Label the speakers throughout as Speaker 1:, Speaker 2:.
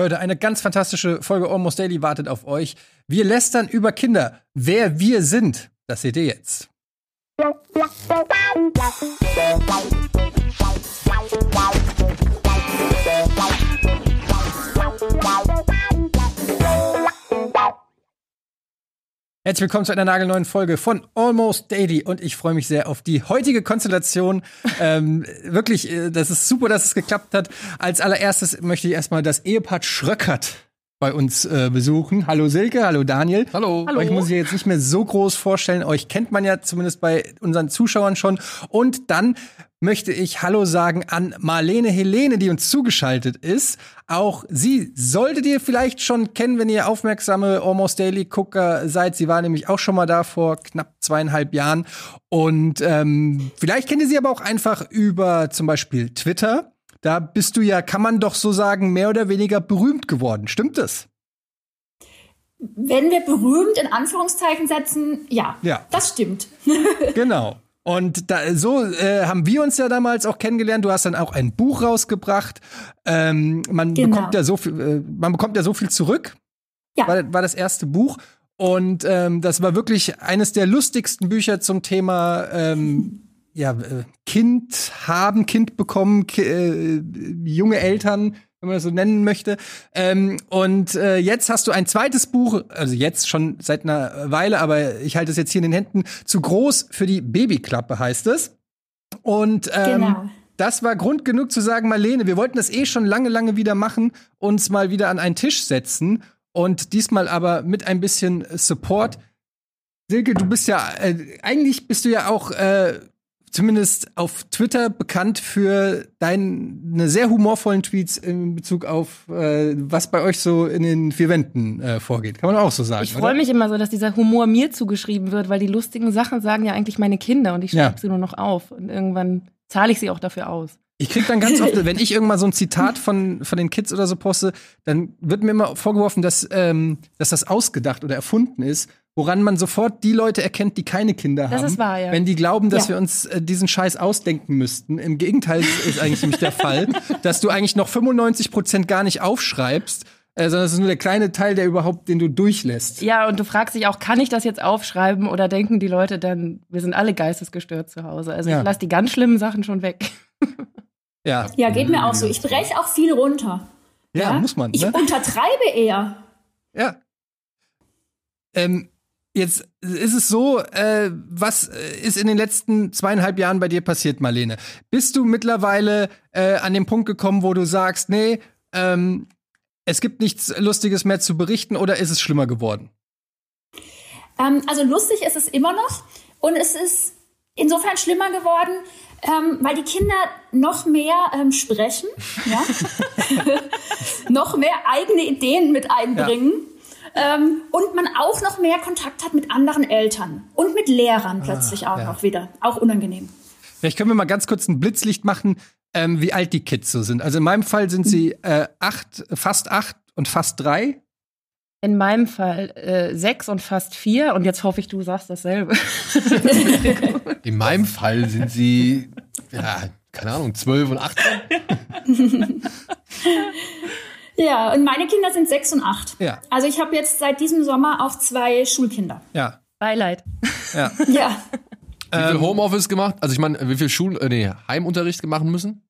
Speaker 1: Leute, eine ganz fantastische Folge Almost Daily wartet auf euch. Wir lästern über Kinder. Wer wir sind, das seht ihr jetzt. Herzlich willkommen zu einer nagelneuen Folge von Almost Daily und ich freue mich sehr auf die heutige Konstellation. ähm, wirklich, äh, das ist super, dass es geklappt hat. Als allererstes möchte ich erstmal das Ehepaar Schröckert bei uns äh, besuchen. Hallo Silke, hallo Daniel.
Speaker 2: Hallo.
Speaker 1: hallo. Euch muss ich jetzt nicht mehr so groß vorstellen. Euch kennt man ja zumindest bei unseren Zuschauern schon. Und dann möchte ich Hallo sagen an Marlene Helene, die uns zugeschaltet ist. Auch sie solltet ihr vielleicht schon kennen, wenn ihr aufmerksame Almost Daily Gucker seid. Sie war nämlich auch schon mal da vor knapp zweieinhalb Jahren. Und ähm, vielleicht kennt ihr sie aber auch einfach über zum Beispiel Twitter. Da bist du ja, kann man doch so sagen, mehr oder weniger berühmt geworden. Stimmt das?
Speaker 3: Wenn wir berühmt in Anführungszeichen setzen, ja, ja. das stimmt.
Speaker 1: genau. Und da, so äh, haben wir uns ja damals auch kennengelernt. Du hast dann auch ein Buch rausgebracht. Ähm, man genau. bekommt ja so viel, äh, man bekommt ja so viel zurück. Ja. War, war das erste Buch. Und ähm, das war wirklich eines der lustigsten Bücher zum Thema ähm, ja, äh, Kind haben, Kind bekommen, äh, junge Eltern, wenn man das so nennen möchte. Ähm, und äh, jetzt hast du ein zweites Buch, also jetzt schon seit einer Weile, aber ich halte es jetzt hier in den Händen, zu groß für die Babyklappe heißt es. Und ähm, genau. das war Grund genug zu sagen, Marlene, wir wollten das eh schon lange, lange wieder machen, uns mal wieder an einen Tisch setzen und diesmal aber mit ein bisschen Support. Silke, du bist ja, äh, eigentlich bist du ja auch äh, zumindest auf Twitter bekannt für deine sehr humorvollen Tweets in Bezug auf, äh, was bei euch so in den vier Wänden äh, vorgeht. Kann man auch so sagen.
Speaker 4: Ich freue mich immer so, dass dieser Humor mir zugeschrieben wird, weil die lustigen Sachen sagen ja eigentlich meine Kinder und ich schreibe ja. sie nur noch auf. Und irgendwann zahle ich sie auch dafür aus.
Speaker 1: Ich krieg dann ganz oft, wenn ich irgendwann so ein Zitat von, von den Kids oder so poste, dann wird mir immer vorgeworfen, dass, ähm, dass das ausgedacht oder erfunden ist woran man sofort die Leute erkennt, die keine Kinder haben.
Speaker 4: Das ist wahr, ja.
Speaker 1: Wenn die glauben, dass ja. wir uns äh, diesen Scheiß ausdenken müssten. Im Gegenteil ist eigentlich nämlich der Fall, dass du eigentlich noch 95 Prozent gar nicht aufschreibst, äh, sondern es ist nur der kleine Teil, der überhaupt, den du durchlässt.
Speaker 4: Ja, und du fragst dich auch, kann ich das jetzt aufschreiben oder denken die Leute dann, wir sind alle geistesgestört zu Hause. Also ja. ich lasse die ganz schlimmen Sachen schon weg.
Speaker 3: ja. Ja, geht mir auch so. Ich breche auch viel runter.
Speaker 1: Ja, ja? muss man. Ne?
Speaker 3: Ich untertreibe eher.
Speaker 1: Ja. Ähm, Jetzt ist es so, äh, was ist in den letzten zweieinhalb Jahren bei dir passiert, Marlene? Bist du mittlerweile äh, an den Punkt gekommen, wo du sagst, nee, ähm, es gibt nichts Lustiges mehr zu berichten oder ist es schlimmer geworden?
Speaker 3: Ähm, also lustig ist es immer noch und es ist insofern schlimmer geworden, ähm, weil die Kinder noch mehr ähm, sprechen, ja? noch mehr eigene Ideen mit einbringen. Ja ähm, und man auch noch mehr Kontakt hat mit anderen Eltern und mit Lehrern ah, plötzlich ah, auch ja. noch wieder. Auch unangenehm.
Speaker 1: Vielleicht können wir mal ganz kurz ein Blitzlicht machen, ähm, wie alt die Kids so sind. Also in meinem Fall sind sie äh, acht, fast acht und fast drei.
Speaker 4: In meinem Fall äh, sechs und fast vier. Und jetzt hoffe ich, du sagst dasselbe.
Speaker 2: in meinem Fall sind sie, ja, keine Ahnung, zwölf und achtzehn.
Speaker 3: Ja, und meine Kinder sind sechs und acht. Ja. Also ich habe jetzt seit diesem Sommer auch zwei Schulkinder.
Speaker 1: Ja.
Speaker 4: Beileid.
Speaker 3: Ja. ja.
Speaker 2: Wie viel ähm, Homeoffice gemacht? Also ich meine, wie viel Schul äh, nee, Heimunterricht machen müssen?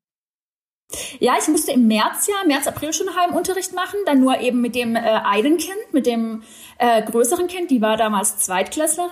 Speaker 3: Ja, ich musste im März ja, März, April schon Heimunterricht machen, dann nur eben mit dem äh, einen Kind, mit dem äh, größeren Kind, die war damals Zweitklässlerin.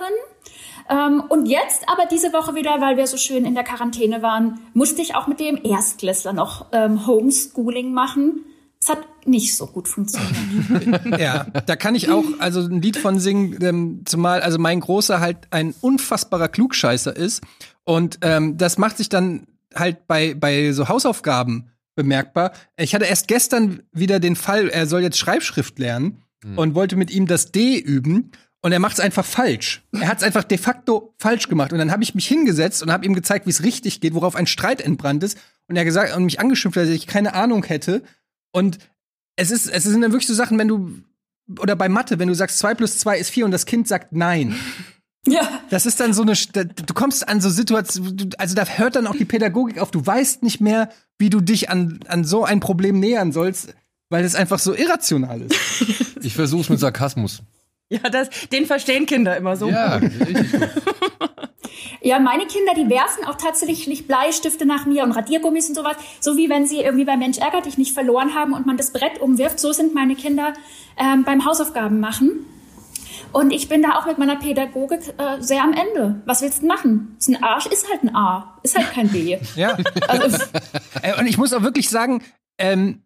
Speaker 3: Ähm, und jetzt aber diese Woche wieder, weil wir so schön in der Quarantäne waren, musste ich auch mit dem Erstklässler noch ähm, Homeschooling machen. Es hat nicht so gut funktioniert.
Speaker 1: ja, da kann ich auch also ein Lied von singen, ähm, zumal also mein Großer halt ein unfassbarer Klugscheißer ist und ähm, das macht sich dann halt bei bei so Hausaufgaben bemerkbar. Ich hatte erst gestern wieder den Fall, er soll jetzt Schreibschrift lernen mhm. und wollte mit ihm das D üben und er macht es einfach falsch. Er hat es einfach de facto falsch gemacht. Und dann habe ich mich hingesetzt und habe ihm gezeigt, wie es richtig geht, worauf ein Streit entbrannt ist. Und er gesagt und mich angeschimpft, dass ich keine Ahnung hätte. Und es ist, es sind dann wirklich so Sachen, wenn du, oder bei Mathe, wenn du sagst, zwei plus zwei ist vier und das Kind sagt nein. Ja. Das ist dann so eine, du kommst an so Situationen, also da hört dann auch die Pädagogik auf. Du weißt nicht mehr, wie du dich an, an so ein Problem nähern sollst. weil es einfach so irrational ist.
Speaker 2: Ich versuche es mit Sarkasmus.
Speaker 4: Ja, das, den verstehen Kinder immer so. Ja, richtig gut.
Speaker 3: Ja, meine Kinder, die werfen auch tatsächlich Bleistifte nach mir und Radiergummis und sowas. So wie wenn sie irgendwie bei Mensch ärgert dich nicht verloren haben und man das Brett umwirft. So sind meine Kinder ähm, beim Hausaufgaben machen. Und ich bin da auch mit meiner Pädagogik äh, sehr am Ende. Was willst du machen? Ist ein Arsch ist halt ein A, ist halt kein B.
Speaker 1: ja. Also, äh, und ich muss auch wirklich sagen, ähm,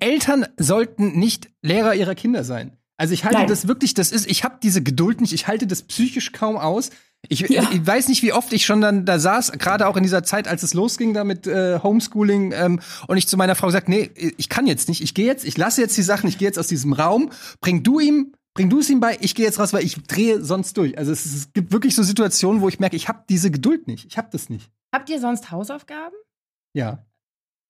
Speaker 1: Eltern sollten nicht Lehrer ihrer Kinder sein. Also ich halte Nein. das wirklich, das ist, ich habe diese Geduld nicht, ich halte das psychisch kaum aus. Ich, ja. ich, weiß nicht, wie oft ich schon dann da saß, gerade auch in dieser Zeit, als es losging da mit äh, Homeschooling, ähm, und ich zu meiner Frau gesagt, nee, ich kann jetzt nicht, ich gehe jetzt, ich lasse jetzt die Sachen, ich gehe jetzt aus diesem Raum, bring du ihm bring du es ihm bei, ich gehe jetzt raus, weil ich drehe sonst durch. Also es, es gibt wirklich so Situationen, wo ich merke, ich habe diese Geduld nicht. Ich habe das nicht.
Speaker 4: Habt ihr sonst Hausaufgaben?
Speaker 1: Ja.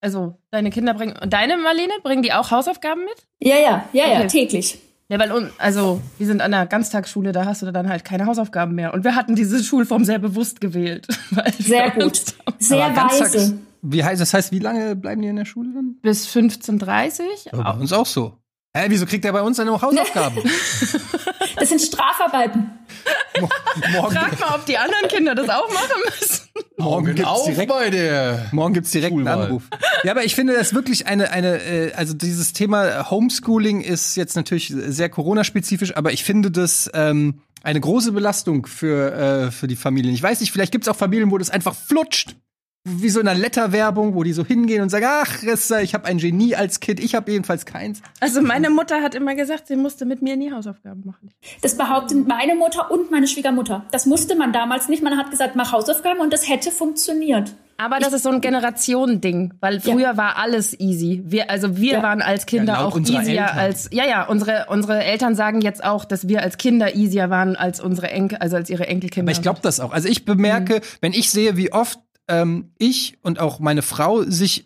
Speaker 4: Also deine Kinder bringen, deine Marlene, bringen die auch Hausaufgaben mit?
Speaker 3: Ja, ja, ja, okay. ja, täglich.
Speaker 4: Ja, weil, also, wir sind an der Ganztagsschule, da hast du dann halt keine Hausaufgaben mehr. Und wir hatten diese Schulform sehr bewusst gewählt.
Speaker 3: Sehr gut. Sehr weise.
Speaker 1: Wie heißt das? Heißt, wie lange bleiben die in der Schule dann?
Speaker 4: Bis 15.30
Speaker 1: Uhr. bei uns auch so. Hä, wieso kriegt er bei uns seine Hausaufgaben?
Speaker 3: das sind Strafarbeiten.
Speaker 4: Morgen. Frag mal, ob die anderen Kinder das auch machen müssen.
Speaker 1: Morgen gibt's
Speaker 2: auf
Speaker 1: direkt,
Speaker 2: bei der
Speaker 1: morgen gibt's direkt Schulwahl. einen Anruf. Ja, aber ich finde das wirklich eine, eine, äh, also dieses Thema Homeschooling ist jetzt natürlich sehr Corona-spezifisch, aber ich finde das ähm, eine große Belastung für, äh, für die Familien. Ich weiß nicht, vielleicht gibt's auch Familien, wo das einfach flutscht wie so in einer Letter-Werbung, wo die so hingehen und sagen, ach, ich habe ein Genie als Kind, ich habe jedenfalls keins.
Speaker 4: Also meine Mutter hat immer gesagt, sie musste mit mir nie Hausaufgaben machen.
Speaker 3: Das behaupten meine Mutter und meine Schwiegermutter. Das musste man damals nicht. Man hat gesagt, mach Hausaufgaben und das hätte funktioniert.
Speaker 4: Aber das ich, ist so ein Generationending, weil früher ja. war alles easy. Wir, also wir ja. waren als Kinder ja, auch easier Eltern. als, ja, ja, unsere, unsere Eltern sagen jetzt auch, dass wir als Kinder easier waren als unsere Enkel, also als ihre Enkelkinder.
Speaker 1: Aber ich glaube das auch. Also ich bemerke, mhm. wenn ich sehe, wie oft ähm, ich und auch meine Frau sich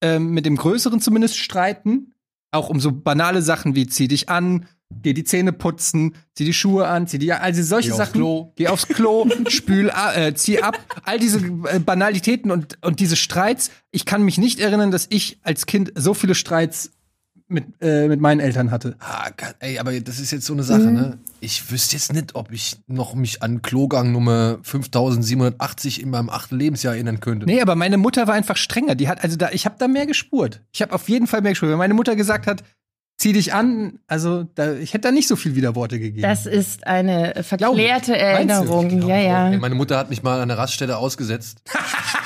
Speaker 1: ähm, mit dem Größeren zumindest streiten, auch um so banale Sachen wie zieh dich an, geh die Zähne putzen, zieh die Schuhe an, zieh die also solche geh Sachen,
Speaker 2: Klo.
Speaker 1: geh aufs Klo, spül äh, zieh ab, all diese äh, Banalitäten und und diese Streits, ich kann mich nicht erinnern, dass ich als Kind so viele Streits mit, äh, mit meinen Eltern hatte.
Speaker 2: Ah, ey, aber das ist jetzt so eine Sache, mhm. ne? Ich wüsste jetzt nicht, ob ich noch mich an Klogang Nummer 5780 in meinem achten Lebensjahr erinnern könnte.
Speaker 1: Nee, aber meine Mutter war einfach strenger. Die hat, also da, ich habe da mehr gespurt. Ich habe auf jeden Fall mehr gespurt. Wenn meine Mutter gesagt hat, zieh dich an, also da, ich hätte da nicht so viel Widerworte gegeben.
Speaker 4: Das ist eine verklärte Erinnerung. Ja, ja.
Speaker 2: Meine Mutter hat mich mal an der Raststätte ausgesetzt.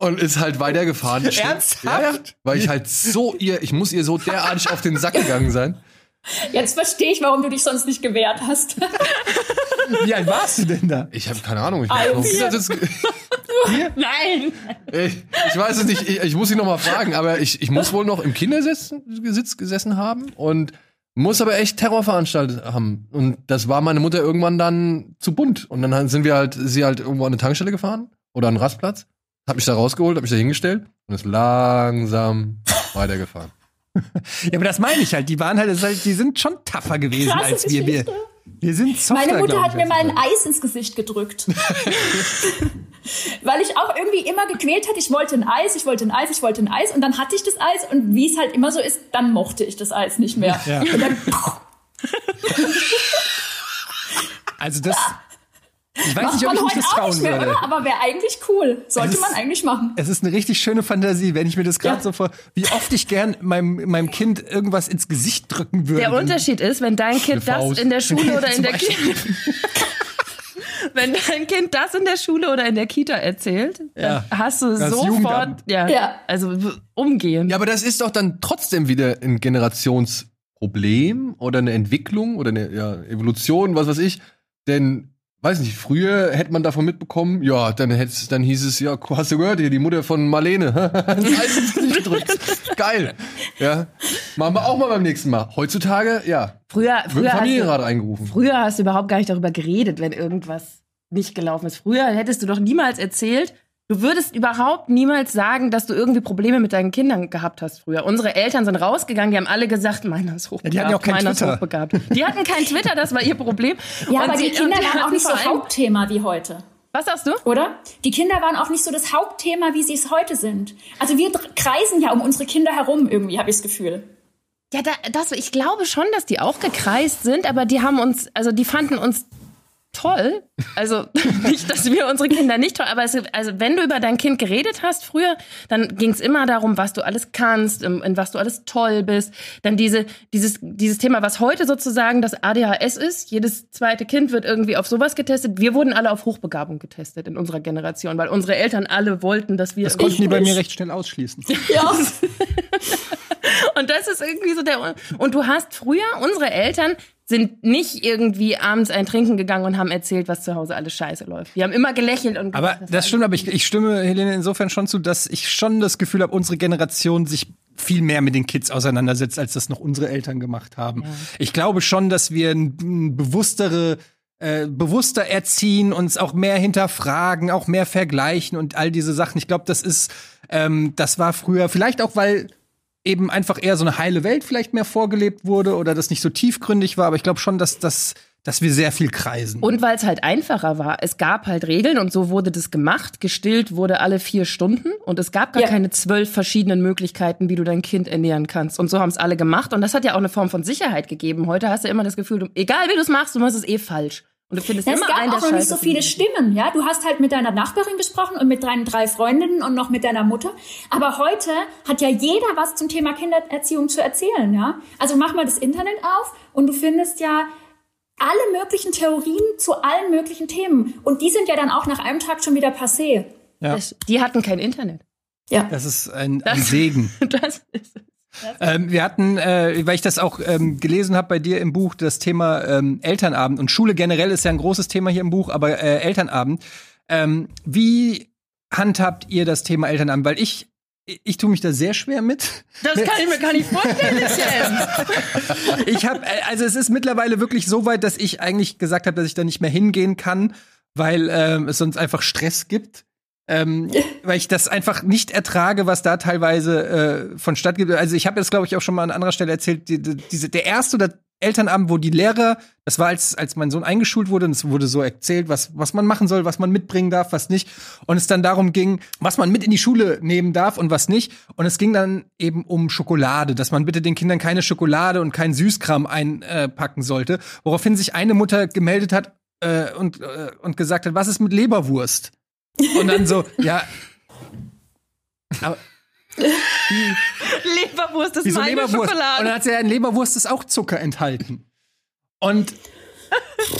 Speaker 2: und ist halt weitergefahren.
Speaker 1: Ernsthaft?
Speaker 2: Ja, weil ich halt so ihr, ich muss ihr so derartig auf den Sack gegangen sein.
Speaker 3: Jetzt verstehe ich, warum du dich sonst nicht gewehrt hast.
Speaker 1: Wie alt warst du denn da?
Speaker 2: Ich habe keine Ahnung. Ich
Speaker 3: Ein, Nein.
Speaker 2: Ich, ich, weiß es nicht. Ich, ich muss sie noch mal fragen, aber ich, ich muss wohl noch im Kindersitz gesessen haben und muss aber echt Terror veranstaltet haben. Und das war meine Mutter irgendwann dann zu bunt. Und dann sind wir halt, sie halt irgendwo an eine Tankstelle gefahren oder an einen Rastplatz. Hab mich da rausgeholt, hab mich da hingestellt und ist langsam weitergefahren.
Speaker 1: ja, aber das meine ich halt. Die waren halt, halt die sind schon tougher gewesen Krasse als wir. wir. Wir sind softer,
Speaker 3: Meine Mutter hat mir mal ein Eis ins Gesicht gedrückt. Weil ich auch irgendwie immer gequält hatte, ich wollte ein Eis, ich wollte ein Eis, ich wollte ein Eis und dann hatte ich das Eis und wie es halt immer so ist, dann mochte ich das Eis nicht mehr. Ja. Und dann,
Speaker 1: also das, ich weiß Macht nicht, ob ich mich das trauen nicht mehr, würde. Oder?
Speaker 3: Aber wäre eigentlich cool. Sollte ist, man eigentlich machen.
Speaker 1: Es ist eine richtig schöne Fantasie, wenn ich mir das gerade ja. so vor, wie oft ich gern meinem, meinem Kind irgendwas ins Gesicht drücken würde.
Speaker 4: Der Unterschied ist, wenn dein Kind das in der Schule oder in der Kita wenn dein Kind das in der Schule oder in der Kita erzählt, ja. dann hast du das sofort, ja, ja, also umgehen.
Speaker 2: Ja, aber das ist doch dann trotzdem wieder ein Generationsproblem oder eine Entwicklung oder eine ja, Evolution, was weiß ich. Denn weiß nicht, früher hätte man davon mitbekommen, ja, dann hätt's, dann hieß es, ja, hast du gehört, hier, die Mutter von Marlene. Geil. Ja. Machen wir auch mal beim nächsten Mal. Heutzutage, ja.
Speaker 4: Früher, früher
Speaker 2: Familienrat eingerufen.
Speaker 4: Früher hast du überhaupt gar nicht darüber geredet, wenn irgendwas nicht gelaufen ist. Früher hättest du doch niemals erzählt, Du würdest überhaupt niemals sagen, dass du irgendwie Probleme mit deinen Kindern gehabt hast früher. Unsere Eltern sind rausgegangen, die haben alle gesagt, meiner ist hochbegabt, ja, die hatten auch kein meiner Twitter. ist hochbegabt. Die hatten kein Twitter, das war ihr Problem.
Speaker 3: Ja, und aber sie, die Kinder waren auch nicht so Hauptthema wie heute.
Speaker 4: Was sagst du?
Speaker 3: Oder? Die Kinder waren auch nicht so das Hauptthema, wie sie es heute sind. Also wir kreisen ja um unsere Kinder herum irgendwie, habe ich das Gefühl.
Speaker 4: Ja, da, das, ich glaube schon, dass die auch gekreist sind, aber die haben uns, also die fanden uns toll. Also nicht, dass wir unsere Kinder nicht toll, aber es, also wenn du über dein Kind geredet hast früher, dann ging es immer darum, was du alles kannst, in, in, was du alles toll bist. Dann diese, dieses, dieses Thema, was heute sozusagen das ADHS ist. Jedes zweite Kind wird irgendwie auf sowas getestet. Wir wurden alle auf Hochbegabung getestet in unserer Generation, weil unsere Eltern alle wollten, dass wir.
Speaker 1: Das konnten die bei mir recht schnell ausschließen.
Speaker 3: Ja.
Speaker 4: und das ist irgendwie so der. Und du hast früher unsere Eltern sind nicht irgendwie abends ein Trinken gegangen und haben erzählt, was zu Hause alles scheiße läuft. Die haben immer gelächelt und
Speaker 1: Aber gesagt, das stimmt, aber ich, ich stimme Helene insofern schon zu, dass ich schon das Gefühl habe, unsere Generation sich viel mehr mit den Kids auseinandersetzt, als das noch unsere Eltern gemacht haben. Ja. Ich glaube schon, dass wir ein bewusstere äh, bewusster erziehen, uns auch mehr hinterfragen, auch mehr vergleichen und all diese Sachen. Ich glaube, das ist, ähm, das war früher vielleicht auch, weil eben einfach eher so eine heile Welt vielleicht mehr vorgelebt wurde oder das nicht so tiefgründig war. Aber ich glaube schon, dass das dass wir sehr viel kreisen.
Speaker 4: Und weil es halt einfacher war. Es gab halt Regeln und so wurde das gemacht. Gestillt wurde alle vier Stunden und es gab gar ja. keine zwölf verschiedenen Möglichkeiten, wie du dein Kind ernähren kannst. Und so haben es alle gemacht und das hat ja auch eine Form von Sicherheit gegeben. Heute hast du immer das Gefühl, du, egal wie du es machst, du machst es eh falsch. Und du findest
Speaker 3: ja,
Speaker 4: immer
Speaker 3: es gab
Speaker 4: einen,
Speaker 3: auch noch nicht so viele Stimmen, ja. Du hast halt mit deiner Nachbarin gesprochen und mit deinen drei Freundinnen und noch mit deiner Mutter. Aber heute hat ja jeder was zum Thema Kindererziehung zu erzählen, ja. Also mach mal das Internet auf und du findest ja alle möglichen Theorien zu allen möglichen Themen. Und die sind ja dann auch nach einem Tag schon wieder passé.
Speaker 4: Ja. Das, die hatten kein Internet.
Speaker 1: Ja. Das ist ein, ein Segen. das ist ähm, wir hatten, äh, weil ich das auch ähm, gelesen habe bei dir im Buch, das Thema ähm, Elternabend und Schule generell ist ja ein großes Thema hier im Buch, aber äh, Elternabend. Ähm, wie handhabt ihr das Thema Elternabend? Weil ich ich tue mich da sehr schwer mit.
Speaker 4: Das kann ich mir gar nicht vorstellen,
Speaker 1: Ich habe also es ist mittlerweile wirklich so weit, dass ich eigentlich gesagt habe, dass ich da nicht mehr hingehen kann, weil ähm, es sonst einfach Stress gibt ähm, weil ich das einfach nicht ertrage, was da teilweise äh, von statt gibt. Also ich habe jetzt, glaube ich, auch schon mal an anderer Stelle erzählt, die, die, diese, der erste oder Elternabend, wo die Lehrer, das war als, als mein Sohn eingeschult wurde, und es wurde so erzählt, was, was man machen soll, was man mitbringen darf, was nicht. Und es dann darum ging, was man mit in die Schule nehmen darf und was nicht. Und es ging dann eben um Schokolade, dass man bitte den Kindern keine Schokolade und keinen Süßkram einpacken sollte. Woraufhin sich eine Mutter gemeldet hat äh, und, äh, und gesagt hat, was ist mit Leberwurst? Und dann so, ja.
Speaker 4: Aber, Leberwurst ist meine Leberwurst? Schokolade.
Speaker 1: Und dann hat sie ja, in Leberwurst ist auch Zucker enthalten. Und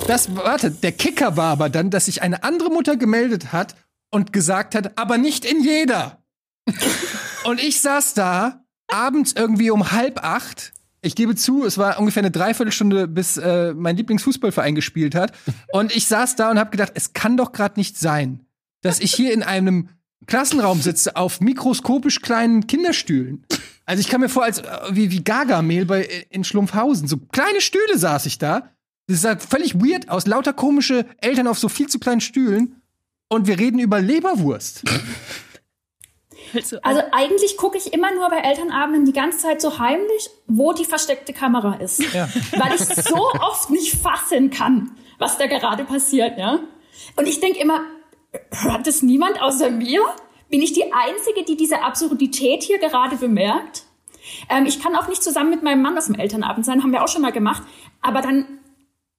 Speaker 1: das, warte, der Kicker war aber dann, dass sich eine andere Mutter gemeldet hat und gesagt hat, aber nicht in jeder. und ich saß da abends irgendwie um halb acht. Ich gebe zu, es war ungefähr eine Dreiviertelstunde, bis äh, mein Lieblingsfußballverein gespielt hat. Und ich saß da und habe gedacht, es kann doch gerade nicht sein, dass ich hier in einem Klassenraum sitze auf mikroskopisch kleinen Kinderstühlen. Also ich kam mir vor, als äh, wie, wie Gargamel bei äh, in Schlumpfhausen. So kleine Stühle saß ich da. Das sah völlig weird aus. Lauter komische Eltern auf so viel zu kleinen Stühlen. Und wir reden über Leberwurst.
Speaker 3: Also, also eigentlich gucke ich immer nur bei Elternabenden die ganze Zeit so heimlich, wo die versteckte Kamera ist. Ja. Weil ich so oft nicht fassen kann, was da gerade passiert, ja. Und ich denke immer, hört es niemand außer mir? Bin ich die Einzige, die diese Absurdität hier gerade bemerkt? Ähm, ich kann auch nicht zusammen mit meinem Mann auf dem Elternabend sein, haben wir auch schon mal gemacht. Aber dann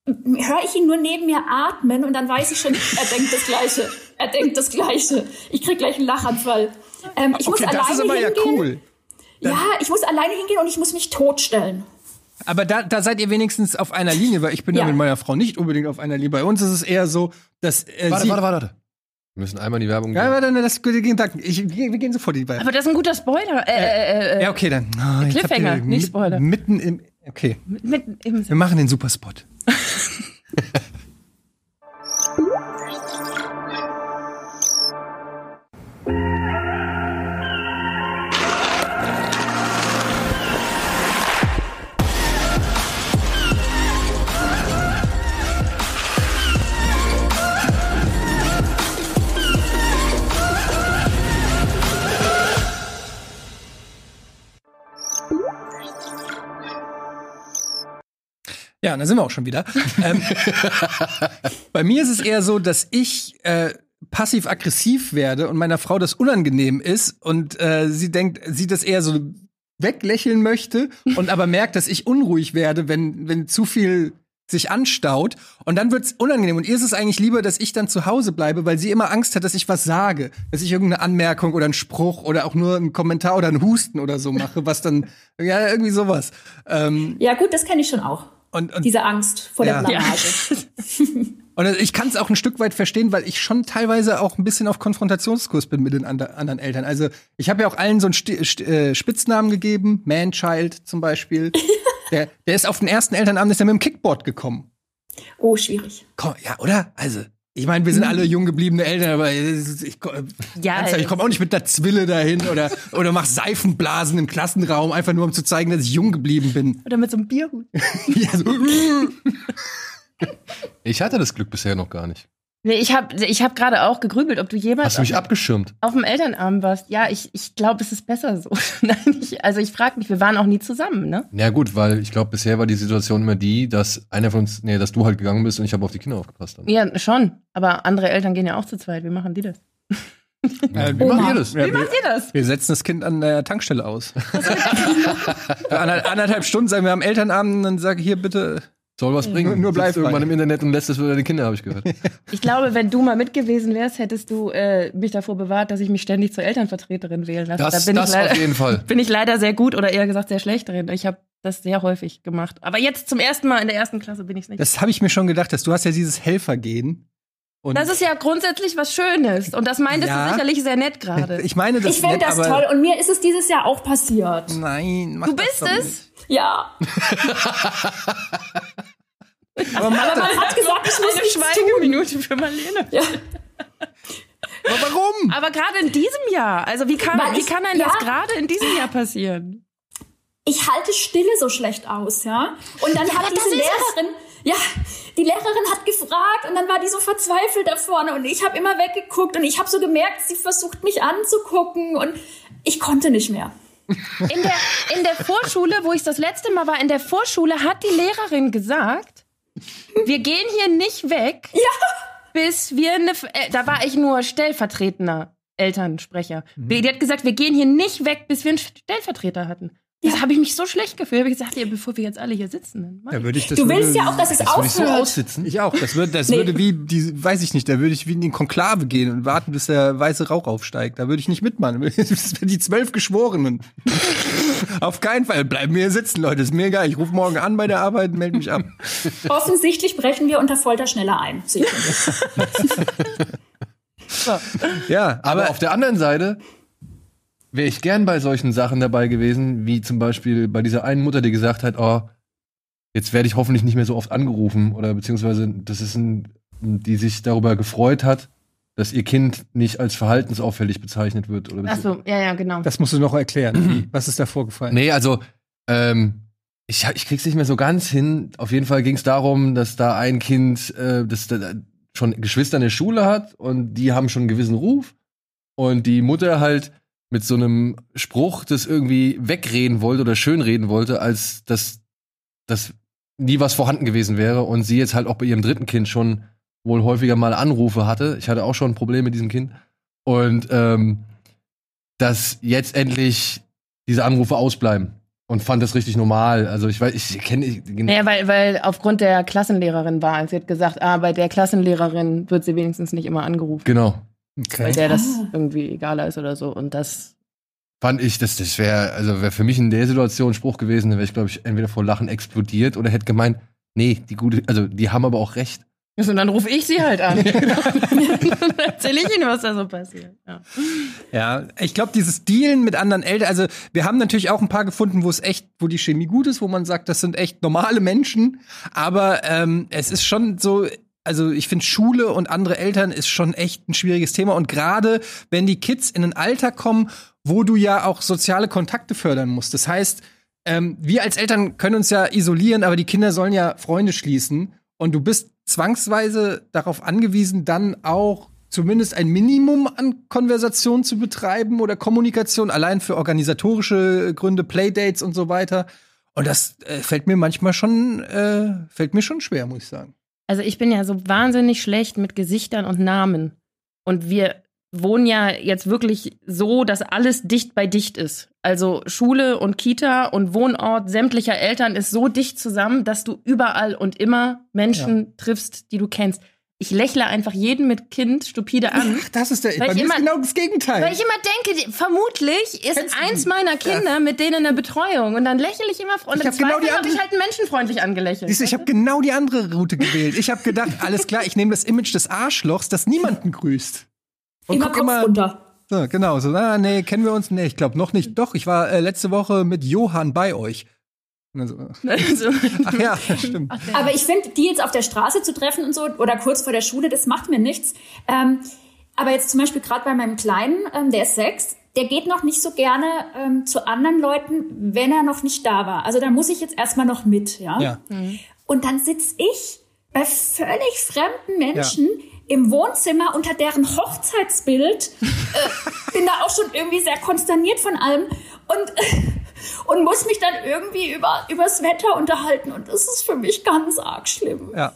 Speaker 3: höre ich ihn nur neben mir atmen und dann weiß ich schon, er denkt das Gleiche. Er denkt das Gleiche. Ich krieg gleich einen Lachanfall. Ähm, ich okay, muss das alleine ist aber hingehen. ja cool. Dann ja, ich muss alleine hingehen und ich muss mich totstellen.
Speaker 1: Aber da, da seid ihr wenigstens auf einer Linie, weil ich bin ja. mit meiner Frau nicht unbedingt auf einer Linie. Bei uns ist es eher so, dass
Speaker 2: äh, warte, warte, warte, warte. Wir müssen einmal in die Werbung
Speaker 1: gehen. Ja, aber dann, das, Gedanken. Ich, wir gehen sofort in die Werbung.
Speaker 4: Aber das ist ein guter Spoiler. Äh, äh,
Speaker 1: äh, ja, okay, dann.
Speaker 4: Oh, Cliffhanger, nicht Spoiler.
Speaker 1: Mitten im. Okay. Mitten im wir machen den Superspot. Ja, da sind wir auch schon wieder. ähm, bei mir ist es eher so, dass ich äh, passiv-aggressiv werde und meiner Frau das unangenehm ist und äh, sie denkt, sie das eher so weglächeln möchte und aber merkt, dass ich unruhig werde, wenn, wenn zu viel sich anstaut und dann wird's unangenehm und ihr ist es eigentlich lieber, dass ich dann zu Hause bleibe, weil sie immer Angst hat, dass ich was sage, dass ich irgendeine Anmerkung oder einen Spruch oder auch nur einen Kommentar oder einen Husten oder so mache, was dann ja irgendwie sowas.
Speaker 3: Ähm, ja gut, das kenne ich schon auch. Und, und, Diese Angst vor ja. der Blamage.
Speaker 1: Und ich kann es auch ein Stück weit verstehen, weil ich schon teilweise auch ein bisschen auf Konfrontationskurs bin mit den anderen Eltern. Also ich habe ja auch allen so einen St St äh, Spitznamen gegeben, Manchild zum Beispiel. der, der ist auf den ersten Elternabend ist er mit dem Kickboard gekommen.
Speaker 3: Oh, schwierig.
Speaker 1: Komm, ja, oder? Also ich meine, wir sind alle jung gebliebene Eltern, aber ich, ich, ja, ich komme auch nicht mit einer Zwille dahin oder, oder mach Seifenblasen im Klassenraum, einfach nur um zu zeigen, dass ich jung geblieben bin.
Speaker 4: Oder mit so einem Bierhut. ja, so.
Speaker 2: Ich hatte das Glück bisher noch gar nicht.
Speaker 4: Nee, ich habe ich hab gerade auch gegrübelt, ob du jemals.
Speaker 2: Hast du mich abgeschirmt?
Speaker 4: Auf dem Elternabend warst. Ja, ich, ich glaube, es ist besser so. Nein, ich, also ich frage mich, wir waren auch nie zusammen, ne?
Speaker 2: Ja, gut, weil ich glaube, bisher war die Situation immer die, dass einer von uns, nee, dass du halt gegangen bist und ich habe auf die Kinder aufgepasst. Dann.
Speaker 4: Ja, schon. Aber andere Eltern gehen ja auch zu zweit. Wie machen die das?
Speaker 1: Ja, wie macht ihr das? Wie macht ihr das? Wir setzen das Kind an der Tankstelle aus. Anderthalb Stunden sagen wir am Elternabend und dann sage ich hier bitte
Speaker 2: soll was bringen. Nur,
Speaker 1: nur bleibt
Speaker 2: irgendwann im Internet und lässt es für deine Kinder, habe ich gehört.
Speaker 4: Ich glaube, wenn du mal mit gewesen wärst, hättest du äh, mich davor bewahrt, dass ich mich ständig zur Elternvertreterin wählen lasse.
Speaker 2: Das,
Speaker 4: da bin
Speaker 2: das
Speaker 4: ich leider,
Speaker 2: auf jeden Fall.
Speaker 4: Bin ich leider sehr gut oder eher gesagt sehr schlecht drin. Ich habe das sehr häufig gemacht. Aber jetzt zum ersten Mal in der ersten Klasse bin ich nicht.
Speaker 1: Das habe ich mir schon gedacht, dass du hast ja dieses Helfergehen.
Speaker 4: Und das ist ja grundsätzlich was Schönes. Und das meintest ja, du sicherlich sehr nett gerade.
Speaker 1: Ich meine das
Speaker 3: Ich finde das toll. Und mir ist es dieses Jahr auch passiert.
Speaker 1: Nein,
Speaker 4: mach Du bist es?
Speaker 3: Ja. Aber, man, Aber man hat gesagt, ich muss eine Schweigeminute
Speaker 4: für Marlene.
Speaker 3: Ja.
Speaker 1: Aber warum?
Speaker 4: Aber gerade in diesem Jahr. Also wie kann, wie kann einem ja, das gerade in diesem Jahr passieren?
Speaker 3: Ich halte Stille so schlecht aus, ja. Und dann ja, hat diese Lehrerin, ja, die Lehrerin hat gefragt und dann war die so verzweifelt da vorne und ich habe immer weggeguckt und ich habe so gemerkt, sie versucht mich anzugucken und ich konnte nicht mehr.
Speaker 4: In der, in der Vorschule, wo ich das letzte Mal war, in der Vorschule hat die Lehrerin gesagt, wir gehen hier nicht weg,
Speaker 3: ja.
Speaker 4: bis wir eine. Äh, da war ich nur stellvertretender Elternsprecher. Mhm. Die hat gesagt, wir gehen hier nicht weg, bis wir einen Stellvertreter hatten. Das ja. habe ich mich so schlecht gefühlt. Hab ich gesagt, ja, bevor wir jetzt alle hier sitzen.
Speaker 1: Dann ja, würde ich das
Speaker 3: du willst würde, ja auch, dass es das aufhört.
Speaker 1: Würde ich so aussitzen. Ich auch. Das würde, das nee. würde wie, die, weiß ich nicht, da würde ich wie in den Konklave gehen und warten, bis der weiße Rauch aufsteigt. Da würde ich nicht mitmachen. Das wären die zwölf Geschworenen. Auf keinen Fall. Bleiben wir hier sitzen, Leute. Ist mir egal. Ich rufe morgen an bei der Arbeit und melde mich ab.
Speaker 3: Offensichtlich brechen wir unter Folter schneller ein.
Speaker 2: Ja, aber, aber auf der anderen Seite wäre ich gern bei solchen Sachen dabei gewesen, wie zum Beispiel bei dieser einen Mutter, die gesagt hat, oh, jetzt werde ich hoffentlich nicht mehr so oft angerufen oder beziehungsweise das ist ein, die sich darüber gefreut hat, dass ihr Kind nicht als verhaltensauffällig bezeichnet wird. Oder
Speaker 4: Ach so, ja, ja, genau.
Speaker 1: Das musst du noch erklären. Was ist da vorgefallen?
Speaker 2: Nee, also ähm, ich, ich krieg's nicht mehr so ganz hin. Auf jeden Fall ging es darum, dass da ein Kind, äh, das da schon Geschwister in der Schule hat und die haben schon einen gewissen Ruf und die Mutter halt mit so einem Spruch das irgendwie wegreden wollte oder schönreden wollte, als dass das nie was vorhanden gewesen wäre und sie jetzt halt auch bei ihrem dritten Kind schon wohl häufiger mal Anrufe hatte. Ich hatte auch schon ein Problem mit diesem Kind. Und ähm, dass jetzt endlich diese Anrufe ausbleiben und fand das richtig normal. Also ich weiß, ich kenne.
Speaker 4: Ja, weil, weil aufgrund der Klassenlehrerin war. Sie hat gesagt, ah, bei der Klassenlehrerin wird sie wenigstens nicht immer angerufen.
Speaker 2: Genau.
Speaker 4: Okay. Weil der das ah. irgendwie egaler ist oder so. Und das
Speaker 2: fand ich, das, das wäre, also wäre für mich in der Situation ein Spruch gewesen, dann wäre ich, glaube ich, entweder vor Lachen explodiert oder hätte gemeint, nee, die gute, also die haben aber auch recht.
Speaker 4: Und dann rufe ich sie halt an. dann erzähle ich ihnen, was da so passiert. Ja,
Speaker 1: ja ich glaube, dieses Dealen mit anderen Eltern, also wir haben natürlich auch ein paar gefunden, wo es echt, wo die Chemie gut ist, wo man sagt, das sind echt normale Menschen. Aber ähm, es ist schon so, also ich finde Schule und andere Eltern ist schon echt ein schwieriges Thema und gerade wenn die Kids in ein Alter kommen, wo du ja auch soziale Kontakte fördern musst. Das heißt, ähm, wir als Eltern können uns ja isolieren, aber die Kinder sollen ja Freunde schließen und du bist zwangsweise darauf angewiesen, dann auch zumindest ein Minimum an Konversation zu betreiben oder Kommunikation, allein für organisatorische Gründe, Playdates und so weiter. Und das äh, fällt mir manchmal schon, äh, fällt mir schon schwer, muss ich sagen.
Speaker 4: Also ich bin ja so wahnsinnig schlecht mit Gesichtern und Namen. Und wir wohnen ja jetzt wirklich so, dass alles dicht bei dicht ist. Also Schule und Kita und Wohnort sämtlicher Eltern ist so dicht zusammen, dass du überall und immer Menschen ja. triffst, die du kennst. Ich lächle einfach jeden mit Kind stupide an.
Speaker 1: Ach, das ist der. Bei mir immer, ist genau das Gegenteil.
Speaker 4: Weil ich immer denke, vermutlich ist Kennst eins meiner Kinder ja. mit denen in der Betreuung und dann lächle ich immer und
Speaker 1: ich genau
Speaker 4: habe ich halt menschenfreundlich angelächelt.
Speaker 1: Siehst, ich habe genau die andere Route gewählt. Ich habe gedacht, alles klar, ich nehme das Image des Arschlochs, das niemanden grüßt.
Speaker 3: Und immer guck Kopf immer runter.
Speaker 1: So, genau, so, ah, nee, kennen wir uns? Nee, ich glaube noch nicht. Doch, ich war äh, letzte Woche mit Johann bei euch.
Speaker 3: Also, ach ja, stimmt. Aber ich finde, die jetzt auf der Straße zu treffen und so oder kurz vor der Schule, das macht mir nichts. Ähm, aber jetzt zum Beispiel gerade bei meinem Kleinen, ähm, der ist sechs, der geht noch nicht so gerne ähm, zu anderen Leuten, wenn er noch nicht da war. Also da muss ich jetzt erstmal noch mit, ja. ja. Mhm. Und dann sitz ich bei völlig fremden Menschen ja. Im Wohnzimmer unter deren Hochzeitsbild. äh, bin da auch schon irgendwie sehr konsterniert von allem und und muss mich dann irgendwie über übers Wetter unterhalten und das ist für mich ganz arg schlimm.
Speaker 1: Ja,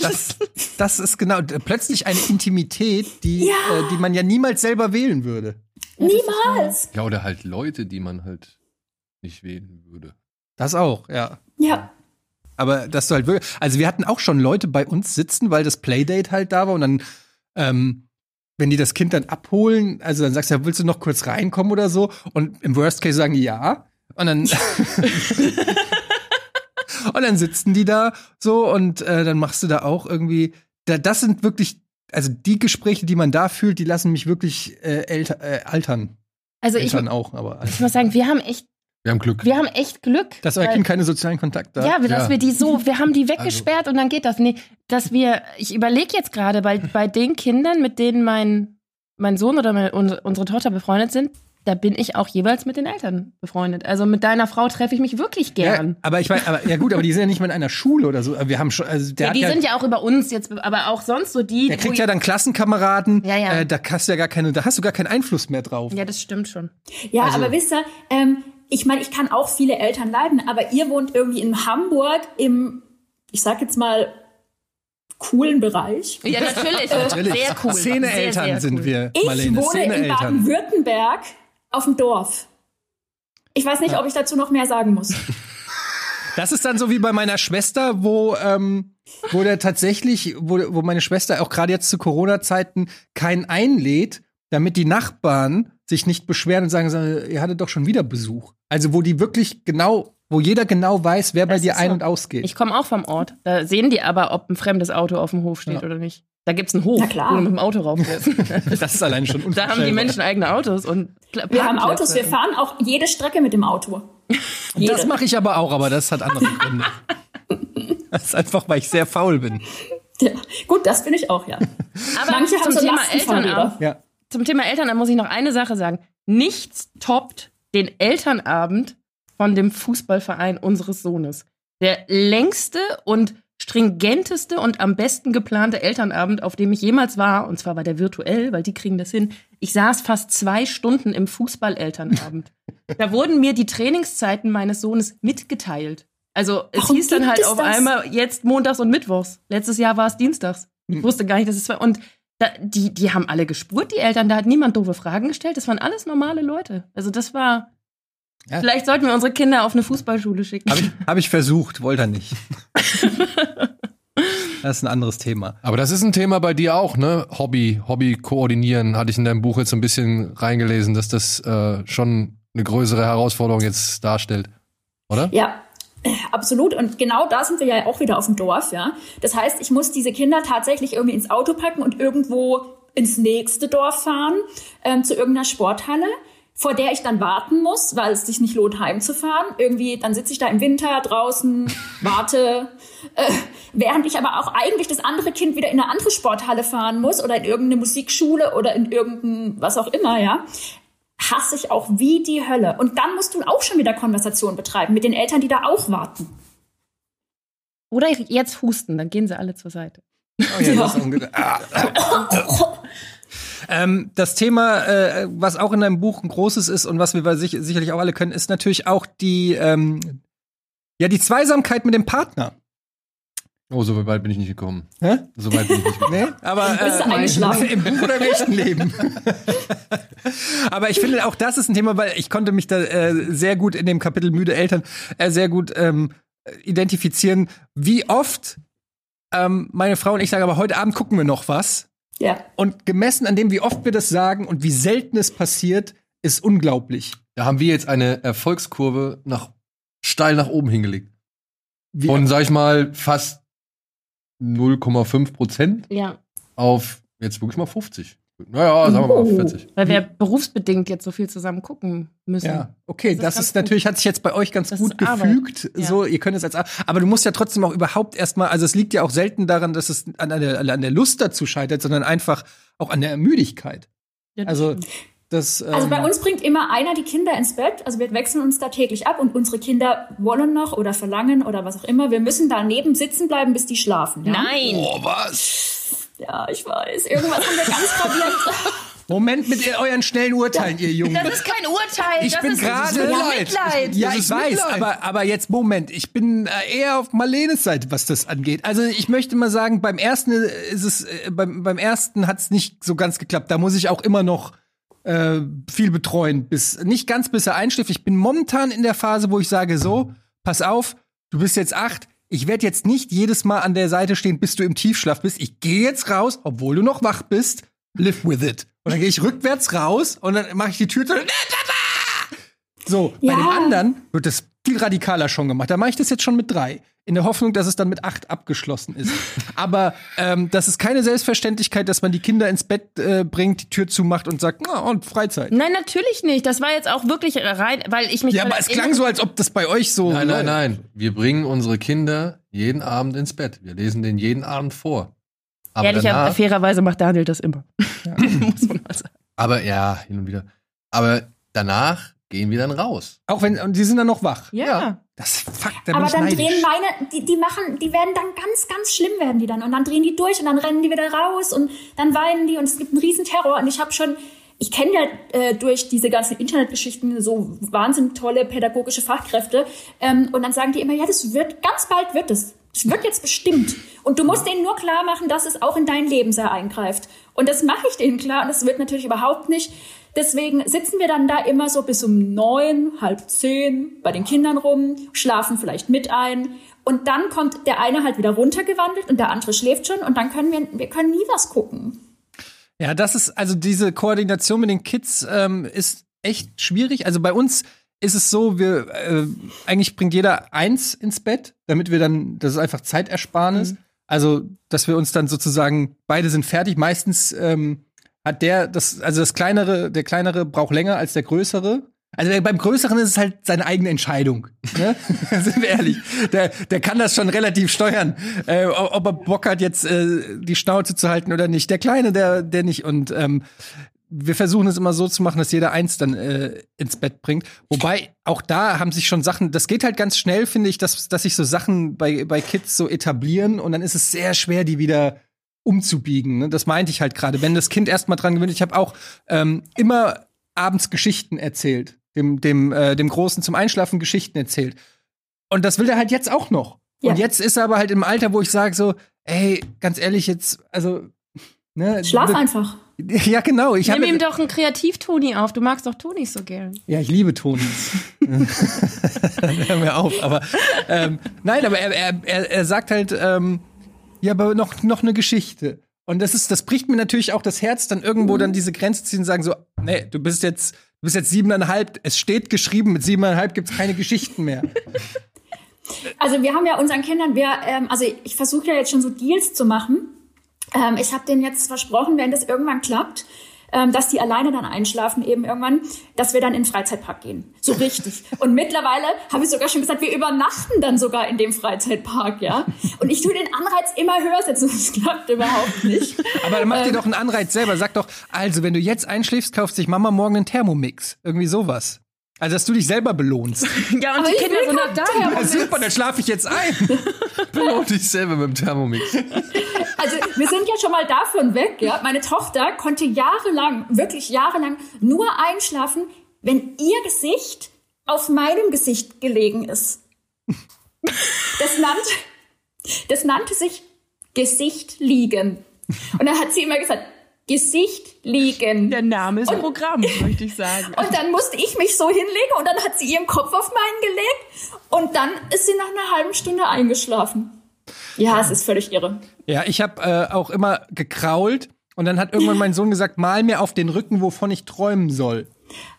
Speaker 1: das, das ist genau plötzlich eine Intimität, die ja. äh, die man ja niemals selber wählen würde.
Speaker 3: Niemals.
Speaker 2: Ja, oder halt Leute, die man halt nicht wählen würde.
Speaker 1: Das auch, ja.
Speaker 3: Ja.
Speaker 1: Aber dass du halt wirklich, also wir hatten auch schon Leute bei uns sitzen, weil das Playdate halt da war und dann ähm, wenn die das Kind dann abholen, also dann sagst du, ja, willst du noch kurz reinkommen oder so? Und im Worst Case sagen die ja. Und dann, und dann sitzen die da so und äh, dann machst du da auch irgendwie, da, das sind wirklich, also die Gespräche, die man da fühlt, die lassen mich wirklich äh, älter, äh, altern.
Speaker 4: Also Eltern
Speaker 1: ich, auch, aber
Speaker 4: ich muss sagen, wir haben echt
Speaker 2: wir haben Glück.
Speaker 4: Wir haben echt Glück.
Speaker 1: Dass euer Kind keine sozialen Kontakte
Speaker 4: hat. Ja, dass ja. wir die so, wir haben die also weggesperrt also. und dann geht das. Nee, dass wir, ich überlege jetzt gerade, bei, bei den Kindern, mit denen mein, mein Sohn oder meine, unsere Tochter befreundet sind, da bin ich auch jeweils mit den Eltern befreundet. Also mit deiner Frau treffe ich mich wirklich gern.
Speaker 1: Ja, aber ich weiß, aber ja gut, aber die sind ja nicht mal in einer Schule oder so. Wir haben schon, also der
Speaker 4: ja, die ja, sind ja auch über uns jetzt, aber auch sonst so die.
Speaker 1: Der kriegt ja dann Klassenkameraden. Ja, ja. Äh, da hast du ja gar keine, da hast du gar keinen Einfluss mehr drauf.
Speaker 4: Ja, das stimmt schon.
Speaker 3: Ja, also, aber wisst ihr, ähm, ich meine, ich kann auch viele Eltern leiden, aber ihr wohnt irgendwie in Hamburg im, ich sag jetzt mal coolen Bereich.
Speaker 4: Ja, natürlich. natürlich. Sehr cool.
Speaker 1: Szene-Eltern sind cool. wir.
Speaker 3: Ich Marlene. wohne in Baden-Württemberg auf dem Dorf. Ich weiß nicht, ja. ob ich dazu noch mehr sagen muss.
Speaker 1: Das ist dann so wie bei meiner Schwester, wo, ähm, wo der tatsächlich, wo, wo meine Schwester auch gerade jetzt zu Corona-Zeiten keinen einlädt, damit die Nachbarn sich nicht beschweren und sagen, ihr hattet doch schon wieder Besuch. Also wo die wirklich genau, wo jeder genau weiß, wer das bei dir ein- so. und ausgeht.
Speaker 4: Ich komme auch vom Ort. Da sehen die aber, ob ein fremdes Auto auf dem Hof steht ja. oder nicht. Da gibt's einen Hof, wo du mit dem Auto raufgehst.
Speaker 1: das ist allein schon
Speaker 4: Da haben die Menschen eigene Autos und
Speaker 3: Wir haben Autos, wir fahren auch jede Strecke mit dem Auto.
Speaker 1: das mache ich aber auch, aber das hat andere Gründe. das ist einfach, weil ich sehr faul bin.
Speaker 3: Ja, gut, das bin ich auch, ja.
Speaker 4: Aber Manche haben zum so Thema Eltern ja. Zum Thema Eltern, da muss ich noch eine Sache sagen. Nichts toppt den Elternabend von dem Fußballverein unseres Sohnes. Der längste und stringenteste und am besten geplante Elternabend, auf dem ich jemals war, und zwar war der virtuell, weil die kriegen das hin. Ich saß fast zwei Stunden im Fußball-Elternabend. da wurden mir die Trainingszeiten meines Sohnes mitgeteilt. Also es Warum hieß dann halt auf das? einmal jetzt montags und mittwochs. Letztes Jahr war es dienstags. Ich hm. wusste gar nicht, dass es war. Und da, die, die haben alle gespurt, die Eltern. Da hat niemand doofe Fragen gestellt. Das waren alles normale Leute. Also das war. Ja. Vielleicht sollten wir unsere Kinder auf eine Fußballschule schicken.
Speaker 1: Habe ich, hab ich versucht, wollte er nicht. das ist ein anderes Thema.
Speaker 2: Aber das ist ein Thema bei dir auch, ne? Hobby, Hobby koordinieren, hatte ich in deinem Buch jetzt ein bisschen reingelesen, dass das äh, schon eine größere Herausforderung jetzt darstellt. Oder?
Speaker 3: Ja, Absolut. Und genau da sind wir ja auch wieder auf dem Dorf, ja. Das heißt, ich muss diese Kinder tatsächlich irgendwie ins Auto packen und irgendwo ins nächste Dorf fahren, ähm, zu irgendeiner Sporthalle, vor der ich dann warten muss, weil es sich nicht lohnt, heimzufahren. Irgendwie, dann sitze ich da im Winter draußen, warte, äh, während ich aber auch eigentlich das andere Kind wieder in eine andere Sporthalle fahren muss oder in irgendeine Musikschule oder in irgendein, was auch immer, ja hasse ich auch wie die Hölle. Und dann musst du auch schon wieder Konversation betreiben mit den Eltern, die da auch warten.
Speaker 4: Oder jetzt husten, dann gehen sie alle zur Seite.
Speaker 1: Oh ja, ja. Das, ähm, das Thema, äh, was auch in deinem Buch ein großes ist und was wir sich, sicherlich auch alle können, ist natürlich auch die, ähm, ja, die Zweisamkeit mit dem Partner.
Speaker 2: Oh, so weit bin ich nicht gekommen. Hä? So weit bin ich nicht gekommen.
Speaker 1: nee, aber äh, im Buch oder im echten Leben. aber ich finde auch das ist ein Thema, weil ich konnte mich da äh, sehr gut in dem Kapitel müde Eltern äh, sehr gut ähm, identifizieren, wie oft ähm, meine Frau und ich sagen, aber heute Abend gucken wir noch was.
Speaker 3: Ja.
Speaker 1: Und gemessen an dem, wie oft wir das sagen und wie selten es passiert, ist unglaublich.
Speaker 2: Da haben wir jetzt eine Erfolgskurve nach steil nach oben hingelegt. Wie Von, sag ich mal, fast 0,5 Prozent
Speaker 4: ja.
Speaker 2: auf jetzt wirklich mal 50. Naja, sagen wir mal 40.
Speaker 4: Weil wir berufsbedingt jetzt so viel zusammen gucken müssen.
Speaker 1: Ja, okay, das, das ist, natürlich, hat sich jetzt bei euch ganz das gut gefügt. Ja. So, ihr könnt es als, aber du musst ja trotzdem auch überhaupt erstmal, also es liegt ja auch selten daran, dass es an der, an der Lust dazu scheitert, sondern einfach auch an der Müdigkeit. Ja, also, das,
Speaker 3: ähm also bei ähm, uns bringt immer einer die Kinder ins Bett. Also wir wechseln uns da täglich ab und unsere Kinder wollen noch oder verlangen oder was auch immer. Wir müssen daneben sitzen bleiben, bis die schlafen. Ja?
Speaker 4: Nein.
Speaker 2: Oh, was?
Speaker 3: Ja, ich weiß. Irgendwas haben wir ganz gravierend.
Speaker 1: Moment mit euren schnellen Urteilen, ihr Jungen.
Speaker 4: Das ist kein Urteil.
Speaker 1: Ich
Speaker 4: das
Speaker 1: bin
Speaker 4: ist
Speaker 1: gerade
Speaker 4: Mitleid.
Speaker 1: Ja, ich weiß, aber, aber jetzt Moment. Ich bin äh, eher auf Marlenes Seite, was das angeht. Also ich möchte mal sagen, beim ersten ist es, äh, beim, beim ersten hat es nicht so ganz geklappt. Da muss ich auch immer noch äh, viel betreuen, bis nicht ganz bis er einschläft. Ich bin momentan in der Phase, wo ich sage so, pass auf, du bist jetzt acht, ich werde jetzt nicht jedes Mal an der Seite stehen, bis du im Tiefschlaf bist. Ich gehe jetzt raus, obwohl du noch wach bist. Live with it. Und dann gehe ich rückwärts raus und dann mache ich die Tür zu. So, ja. bei den anderen wird das viel radikaler schon gemacht. Da mache ich das jetzt schon mit drei. In der Hoffnung, dass es dann mit acht abgeschlossen ist. Aber ähm, das ist keine Selbstverständlichkeit, dass man die Kinder ins Bett äh, bringt, die Tür zumacht und sagt, na, und Freizeit.
Speaker 4: Nein, natürlich nicht. Das war jetzt auch wirklich rein, weil ich mich.
Speaker 1: Ja, aber es klang so, als ob das bei euch so.
Speaker 2: Nein, nein, nein. Wir bringen unsere Kinder jeden Abend ins Bett. Wir lesen den jeden Abend vor.
Speaker 4: Aber Ehrlich, danach, fairerweise macht Daniel das immer. Ja. Muss
Speaker 2: man mal sagen. Aber ja, hin und wieder. Aber danach gehen wir dann raus.
Speaker 1: Auch wenn, und die sind dann noch wach.
Speaker 4: Ja. ja.
Speaker 1: Das fuck, da
Speaker 3: Aber dann
Speaker 1: neidisch.
Speaker 3: drehen meine, die, die machen, die werden dann ganz, ganz schlimm werden die dann. Und dann drehen die durch und dann rennen die wieder raus und dann weinen die und es gibt einen riesen Terror. Und ich habe schon, ich kenne ja äh, durch diese ganzen Internetgeschichten so wahnsinnig tolle pädagogische Fachkräfte. Ähm, und dann sagen die immer, ja, das wird, ganz bald wird es. Das wird jetzt bestimmt. Und du musst denen nur klar machen, dass es auch in dein Leben sehr eingreift. Und das mache ich denen klar. Und das wird natürlich überhaupt nicht Deswegen sitzen wir dann da immer so bis um neun, halb zehn bei den Kindern rum, schlafen vielleicht mit ein. Und dann kommt der eine halt wieder runtergewandelt und der andere schläft schon und dann können wir, wir können nie was gucken.
Speaker 1: Ja, das ist, also diese Koordination mit den Kids ähm, ist echt schwierig. Also bei uns ist es so, wir äh, eigentlich bringt jeder eins ins Bett, damit wir dann, das ist einfach Zeitersparnis. Mhm. Also, dass wir uns dann sozusagen, beide sind fertig. Meistens ähm, hat der das, also das kleinere, der kleinere braucht länger als der größere. Also der, beim Größeren ist es halt seine eigene Entscheidung. Ne? Sind wir ehrlich. Der, der kann das schon relativ steuern, äh, ob er Bock hat, jetzt äh, die Schnauze zu halten oder nicht. Der Kleine, der, der nicht. Und ähm, wir versuchen es immer so zu machen, dass jeder eins dann äh, ins Bett bringt. Wobei auch da haben sich schon Sachen, das geht halt ganz schnell, finde ich, dass, dass sich so Sachen bei, bei Kids so etablieren und dann ist es sehr schwer, die wieder umzubiegen. Ne? Das meinte ich halt gerade. Wenn das Kind erstmal dran gewöhnt, ich habe auch ähm, immer abends Geschichten erzählt, dem, dem, äh, dem Großen zum Einschlafen Geschichten erzählt. Und das will er halt jetzt auch noch. Ja. Und jetzt ist er aber halt im Alter, wo ich sage so, ey, ganz ehrlich, jetzt, also,
Speaker 3: ne, Schlaf einfach.
Speaker 1: Ja, genau. Ich
Speaker 4: Nimm ihm doch einen Kreativ-Toni auf. Du magst doch Tonis so gern.
Speaker 1: Ja, ich liebe Tonis. Hör mir auf. Aber ähm, nein, aber er, er, er, sagt halt, ähm, ja, aber noch, noch eine Geschichte. Und das ist, das bricht mir natürlich auch das Herz, dann irgendwo dann diese Grenze ziehen und sagen so, nee, du bist jetzt, du bist jetzt siebeneinhalb, es steht geschrieben, mit siebeneinhalb gibt's keine Geschichten mehr.
Speaker 3: Also wir haben ja unseren Kindern, wir, ähm, also ich versuche ja jetzt schon so Deals zu machen. Ähm, ich habe denen jetzt versprochen, wenn das irgendwann klappt, ähm, dass die alleine dann einschlafen eben irgendwann, dass wir dann in den Freizeitpark gehen. So richtig. Und mittlerweile habe ich sogar schon gesagt, wir übernachten dann sogar in dem Freizeitpark, ja. Und ich tue den Anreiz immer höher setzen. Das klappt überhaupt nicht.
Speaker 1: Aber dann mach ähm, dir doch einen Anreiz selber. Sag doch, also wenn du jetzt einschläfst, kauft sich Mama morgen einen Thermomix. Irgendwie sowas. Also, dass du dich selber belohnst.
Speaker 4: Ja, und Aber die Kinder sind noch da.
Speaker 1: Ja, super, dann schlafe ich jetzt ein.
Speaker 2: Belohn dich selber mit dem Thermomix.
Speaker 3: Also, wir sind ja schon mal davon weg, ja. Meine Tochter konnte jahrelang, wirklich jahrelang nur einschlafen, wenn ihr Gesicht auf meinem Gesicht gelegen ist. Das nannte, Das nannte sich Gesicht liegen. Und dann hat sie immer gesagt, Gesicht liegen.
Speaker 4: Der Name ist und, Programm, möchte ich sagen.
Speaker 3: Und dann musste ich mich so hinlegen und dann hat sie ihren Kopf auf meinen gelegt und dann ist sie nach einer halben Stunde eingeschlafen. Ja, es ist völlig irre.
Speaker 1: Ja, ich habe äh, auch immer gekrault und dann hat irgendwann mein Sohn gesagt, mal mir auf den Rücken, wovon ich träumen soll.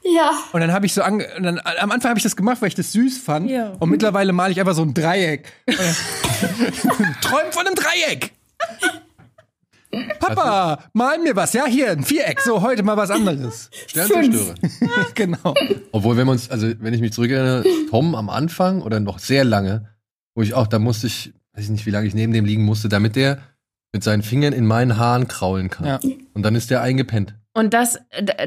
Speaker 3: Ja.
Speaker 1: Und dann habe ich so ange dann, am Anfang habe ich das gemacht, weil ich das süß fand. Ja. Und mittlerweile male ich einfach so ein Dreieck. Träum von einem Dreieck. Papa, mal mir was. Ja, hier, ein Viereck. So, heute mal was anderes.
Speaker 2: Sternzerstörer.
Speaker 1: genau.
Speaker 2: Obwohl, wenn man uns, also wenn ich mich zurückerinnere, Tom am Anfang oder noch sehr lange, wo ich auch, da musste ich, weiß ich nicht, wie lange ich neben dem liegen musste, damit der mit seinen Fingern in meinen Haaren kraulen kann. Ja. Und dann ist der eingepennt.
Speaker 4: Und das,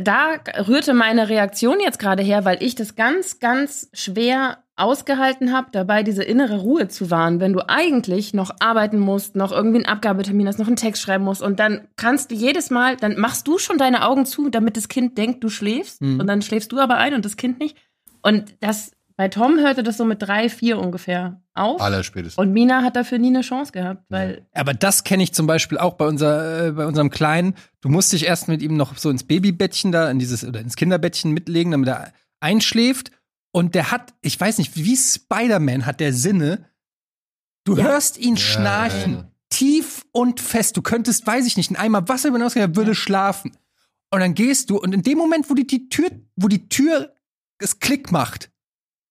Speaker 4: da rührte meine Reaktion jetzt gerade her, weil ich das ganz, ganz schwer ausgehalten habe, dabei diese innere Ruhe zu wahren, wenn du eigentlich noch arbeiten musst, noch irgendwie einen Abgabetermin hast, noch einen Text schreiben musst und dann kannst du jedes Mal, dann machst du schon deine Augen zu, damit das Kind denkt, du schläfst mhm. und dann schläfst du aber ein und das Kind nicht. Und das bei Tom hörte das so mit drei, vier ungefähr auf.
Speaker 2: Allerspätestens.
Speaker 4: Und Mina hat dafür nie eine Chance gehabt, weil.
Speaker 1: Aber das kenne ich zum Beispiel auch bei, unser, äh, bei unserem Kleinen. Du musst dich erst mit ihm noch so ins Babybettchen da, in dieses, oder ins Kinderbettchen mitlegen, damit er einschläft. Und der hat, ich weiß nicht, wie Spider-Man hat der Sinne. Du ja. hörst ihn ja, schnarchen. Ja, tief und fest. Du könntest, weiß ich nicht, in Eimer Wasser über er würde schlafen. Und dann gehst du, und in dem Moment, wo die, die Tür, wo die Tür es Klick macht,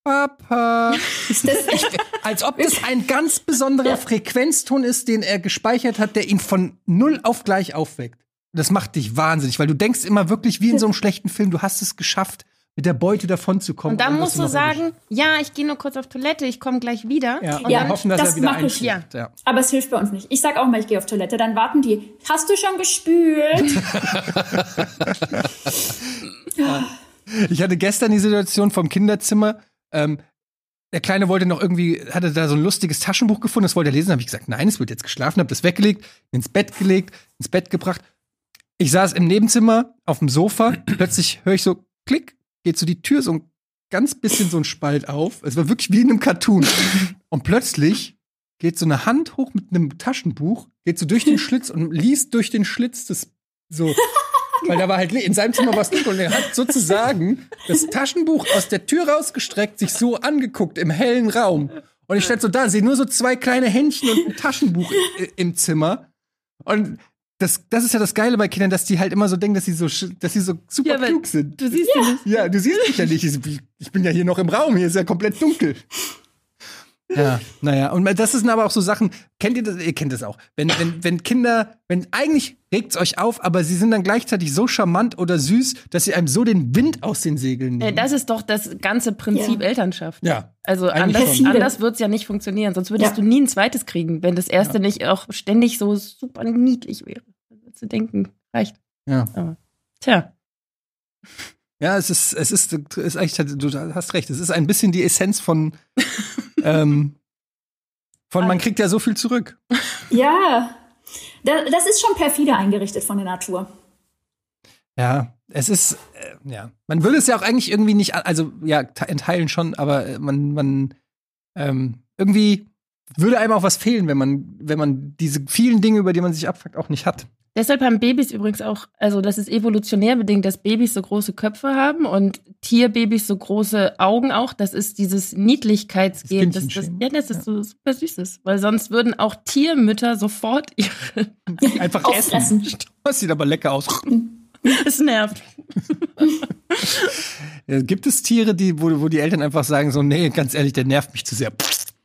Speaker 1: Papa. Als ob das ein ganz besonderer ja. Frequenzton ist, den er gespeichert hat, der ihn von null auf gleich aufweckt. Das macht dich wahnsinnig, weil du denkst immer wirklich wie in so einem schlechten Film, du hast es geschafft, mit der Beute davonzukommen.
Speaker 4: Und dann musst du sagen, ja, ich gehe nur kurz auf Toilette, ich komme gleich wieder.
Speaker 1: Ja, und ja, dann hoffen, dass das er wieder mache ich. Ja.
Speaker 3: ja. Aber es hilft bei uns nicht. Ich sag auch mal, ich gehe auf Toilette, dann warten die. Hast du schon gespült?
Speaker 1: ich hatte gestern die Situation vom Kinderzimmer, ähm, der Kleine wollte noch irgendwie, hatte da so ein lustiges Taschenbuch gefunden, das wollte er lesen. habe ich gesagt, nein, es wird jetzt geschlafen, habe das weggelegt, ins Bett gelegt, ins Bett gebracht. Ich saß im Nebenzimmer auf dem Sofa, plötzlich höre ich so, klick, geht so die Tür so ein ganz bisschen so ein Spalt auf. Es war wirklich wie in einem Cartoon. Und plötzlich geht so eine Hand hoch mit einem Taschenbuch, geht so durch den Schlitz und liest durch den Schlitz das so weil da war halt in seinem Zimmer was dunkel und er hat sozusagen das Taschenbuch aus der Tür rausgestreckt, sich so angeguckt im hellen Raum. Und ich stand so da, sehe nur so zwei kleine Händchen und ein Taschenbuch im Zimmer. Und das, das ist ja das Geile bei Kindern, dass die halt immer so denken, dass sie so, dass sie so super ja, klug sind.
Speaker 4: Du siehst ja.
Speaker 1: nicht. Ja, du siehst mich ja nicht. Ich bin ja hier noch im Raum, hier ist ja komplett dunkel. Ja, naja, und das sind aber auch so Sachen, kennt ihr das, ihr kennt das auch, wenn, wenn, wenn Kinder, wenn eigentlich regt's euch auf, aber sie sind dann gleichzeitig so charmant oder süß, dass sie einem so den Wind aus den Segeln nehmen.
Speaker 4: Das ist doch das ganze Prinzip ja. Elternschaft.
Speaker 1: Ja.
Speaker 4: Also anders, anders wird's ja nicht funktionieren, sonst würdest ja. du nie ein zweites kriegen, wenn das erste ja. nicht auch ständig so super niedlich wäre. Zu denken, reicht.
Speaker 1: Ja.
Speaker 4: Aber, tja.
Speaker 1: Ja, es ist, es ist, ist eigentlich, du hast recht, es ist ein bisschen die Essenz von ähm, von man kriegt ja so viel zurück.
Speaker 3: Ja, das ist schon perfide eingerichtet von der Natur.
Speaker 1: Ja, es ist, äh, ja, man würde es ja auch eigentlich irgendwie nicht, also ja, entheilen schon, aber äh, man, man, ähm, irgendwie würde einem auch was fehlen, wenn man, wenn man diese vielen Dinge, über die man sich abfuckt, auch nicht hat.
Speaker 4: Deshalb haben Babys übrigens auch, also das ist evolutionär bedingt, dass Babys so große Köpfe haben und Tierbabys so große Augen auch. Das ist dieses Niedlichkeitsgehen. Das, das, ja, das ist ja. so super süßes. Weil sonst würden auch Tiermütter sofort ihre
Speaker 1: einfach essen. Das sieht aber lecker aus.
Speaker 4: Es nervt.
Speaker 1: Gibt es Tiere, die, wo, wo die Eltern einfach sagen, so, nee, ganz ehrlich, der nervt mich zu sehr.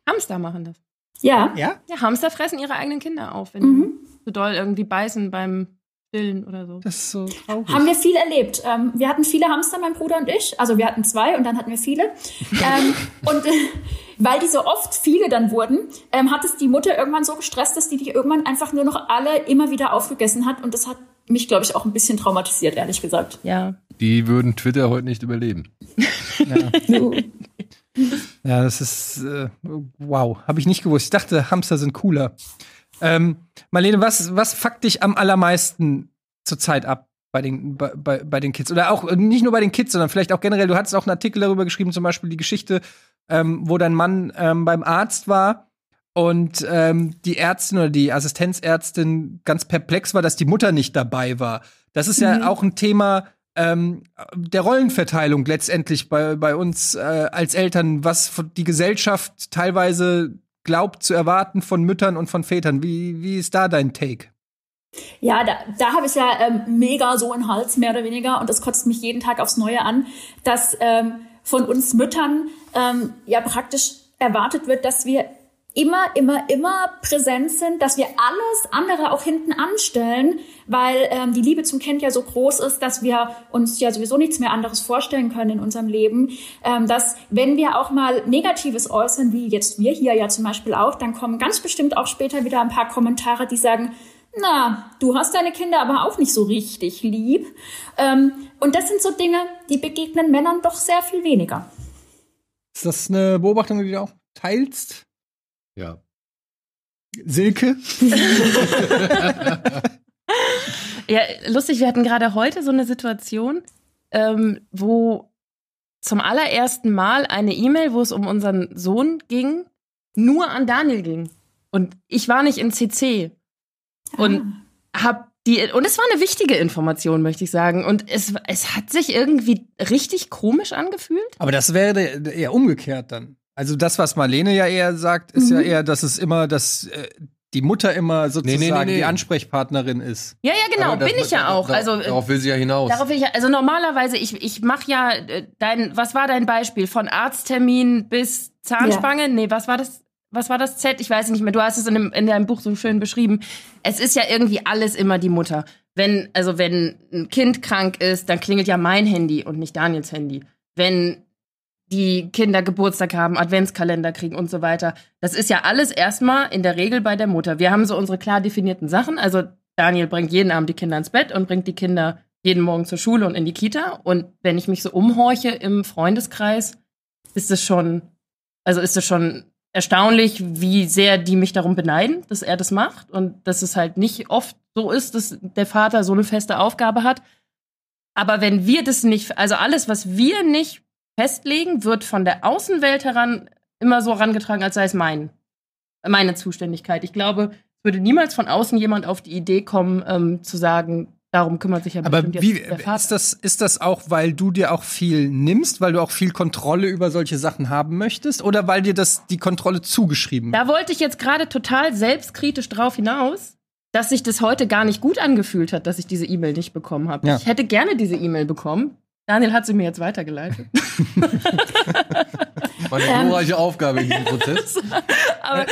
Speaker 4: Hamster machen das.
Speaker 3: Ja.
Speaker 1: Ja?
Speaker 4: Ja, Hamster fressen ihre eigenen Kinder auf, wenn mhm zu doll irgendwie beißen beim Stillen oder so.
Speaker 1: Das ist so traurig.
Speaker 3: Haben wir viel erlebt. Ähm, wir hatten viele Hamster, mein Bruder und ich. Also wir hatten zwei und dann hatten wir viele. ähm, und äh, weil die so oft viele dann wurden, ähm, hat es die Mutter irgendwann so gestresst, dass die die irgendwann einfach nur noch alle immer wieder aufgegessen hat. Und das hat mich, glaube ich, auch ein bisschen traumatisiert, ehrlich gesagt.
Speaker 4: Ja.
Speaker 2: Die würden Twitter heute nicht überleben.
Speaker 1: ja. ja, das ist äh, wow. Habe ich nicht gewusst. Ich dachte, Hamster sind cooler. Ähm, Marlene, was, was fuckt dich am allermeisten zurzeit ab bei den, bei, bei, bei den Kids? Oder auch nicht nur bei den Kids, sondern vielleicht auch generell, du hattest auch einen Artikel darüber geschrieben, zum Beispiel die Geschichte, ähm, wo dein Mann ähm, beim Arzt war und ähm, die Ärztin oder die Assistenzärztin ganz perplex war, dass die Mutter nicht dabei war. Das ist ja mhm. auch ein Thema ähm, der Rollenverteilung letztendlich bei, bei uns äh, als Eltern, was die Gesellschaft teilweise glaubt zu erwarten von Müttern und von Vätern. Wie, wie ist da dein Take?
Speaker 3: Ja, da, da habe ich ja ähm, mega so einen Hals, mehr oder weniger, und das kotzt mich jeden Tag aufs Neue an, dass ähm, von uns Müttern ähm, ja praktisch erwartet wird, dass wir immer, immer, immer präsent sind, dass wir alles andere auch hinten anstellen, weil ähm, die Liebe zum Kind ja so groß ist, dass wir uns ja sowieso nichts mehr anderes vorstellen können in unserem Leben. Ähm, dass wenn wir auch mal Negatives äußern, wie jetzt wir hier ja zum Beispiel auch, dann kommen ganz bestimmt auch später wieder ein paar Kommentare, die sagen, na, du hast deine Kinder aber auch nicht so richtig lieb. Ähm, und das sind so Dinge, die begegnen Männern doch sehr viel weniger.
Speaker 1: Ist das eine Beobachtung, die du auch teilst?
Speaker 2: Ja.
Speaker 1: Silke?
Speaker 4: ja, lustig, wir hatten gerade heute so eine Situation, ähm, wo zum allerersten Mal eine E-Mail, wo es um unseren Sohn ging, nur an Daniel ging. Und ich war nicht in CC. Und ah. hab die, und es war eine wichtige Information, möchte ich sagen. Und es, es hat sich irgendwie richtig komisch angefühlt.
Speaker 1: Aber das wäre eher umgekehrt dann. Also das, was Marlene ja eher sagt, ist mhm. ja eher, dass es immer, dass äh, die Mutter immer sozusagen nee, nee, nee, die Ansprechpartnerin ist.
Speaker 4: Ja, ja, genau, das, bin ich ja auch. Also
Speaker 2: darauf will sie ja hinaus.
Speaker 4: Darauf will ich ja, also normalerweise ich ich mache ja äh, dein was war dein Beispiel von Arzttermin bis Zahnspange? Ja. Nee, was war das? Was war das Z? Ich weiß nicht mehr. Du hast es in, dem, in deinem Buch so schön beschrieben. Es ist ja irgendwie alles immer die Mutter. Wenn also wenn ein Kind krank ist, dann klingelt ja mein Handy und nicht Daniels Handy. Wenn die Kinder Geburtstag haben, Adventskalender kriegen und so weiter. Das ist ja alles erstmal in der Regel bei der Mutter. Wir haben so unsere klar definierten Sachen. Also Daniel bringt jeden Abend die Kinder ins Bett und bringt die Kinder jeden Morgen zur Schule und in die Kita. Und wenn ich mich so umhorche im Freundeskreis, ist es schon, also ist es schon erstaunlich, wie sehr die mich darum beneiden, dass er das macht und dass es halt nicht oft so ist, dass der Vater so eine feste Aufgabe hat. Aber wenn wir das nicht, also alles, was wir nicht festlegen, wird von der Außenwelt heran immer so herangetragen, als sei es mein, meine Zuständigkeit. Ich glaube, es würde niemals von außen jemand auf die Idee kommen, ähm, zu sagen, darum kümmert sich ja
Speaker 1: Aber bestimmt wie, der Vater. Ist das, ist das auch, weil du dir auch viel nimmst, weil du auch viel Kontrolle über solche Sachen haben möchtest oder weil dir das die Kontrolle zugeschrieben
Speaker 4: wird? Da wollte ich jetzt gerade total selbstkritisch drauf hinaus, dass sich das heute gar nicht gut angefühlt hat, dass ich diese E-Mail nicht bekommen habe. Ja. Ich hätte gerne diese E-Mail bekommen. Daniel hat sie mir jetzt weitergeleitet.
Speaker 2: War eine glorreiche Aufgabe in diesem Prozess.
Speaker 4: aber,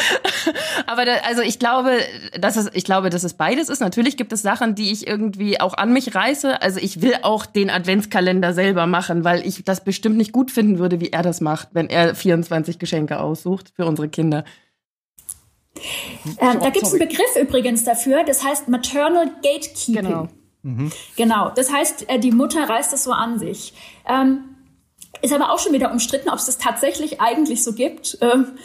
Speaker 4: aber da, also ich glaube, dass es, ich glaube, dass es beides ist. Natürlich gibt es Sachen, die ich irgendwie auch an mich reiße. Also ich will auch den Adventskalender selber machen, weil ich das bestimmt nicht gut finden würde, wie er das macht, wenn er 24 Geschenke aussucht für unsere Kinder.
Speaker 3: Ähm, da gibt es einen Begriff übrigens dafür, das heißt Maternal Gatekeeping. Genau. Mhm. Genau, das heißt, äh, die Mutter reißt es so an sich. Ähm, ist aber auch schon wieder umstritten, ob es das tatsächlich eigentlich so gibt. Ähm,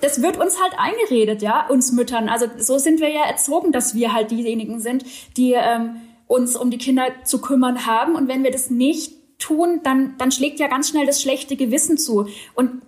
Speaker 3: das wird uns halt eingeredet, ja, uns Müttern. Also so sind wir ja erzogen, dass wir halt diejenigen sind, die ähm, uns um die Kinder zu kümmern haben. Und wenn wir das nicht tun, dann, dann schlägt ja ganz schnell das schlechte Gewissen zu. Und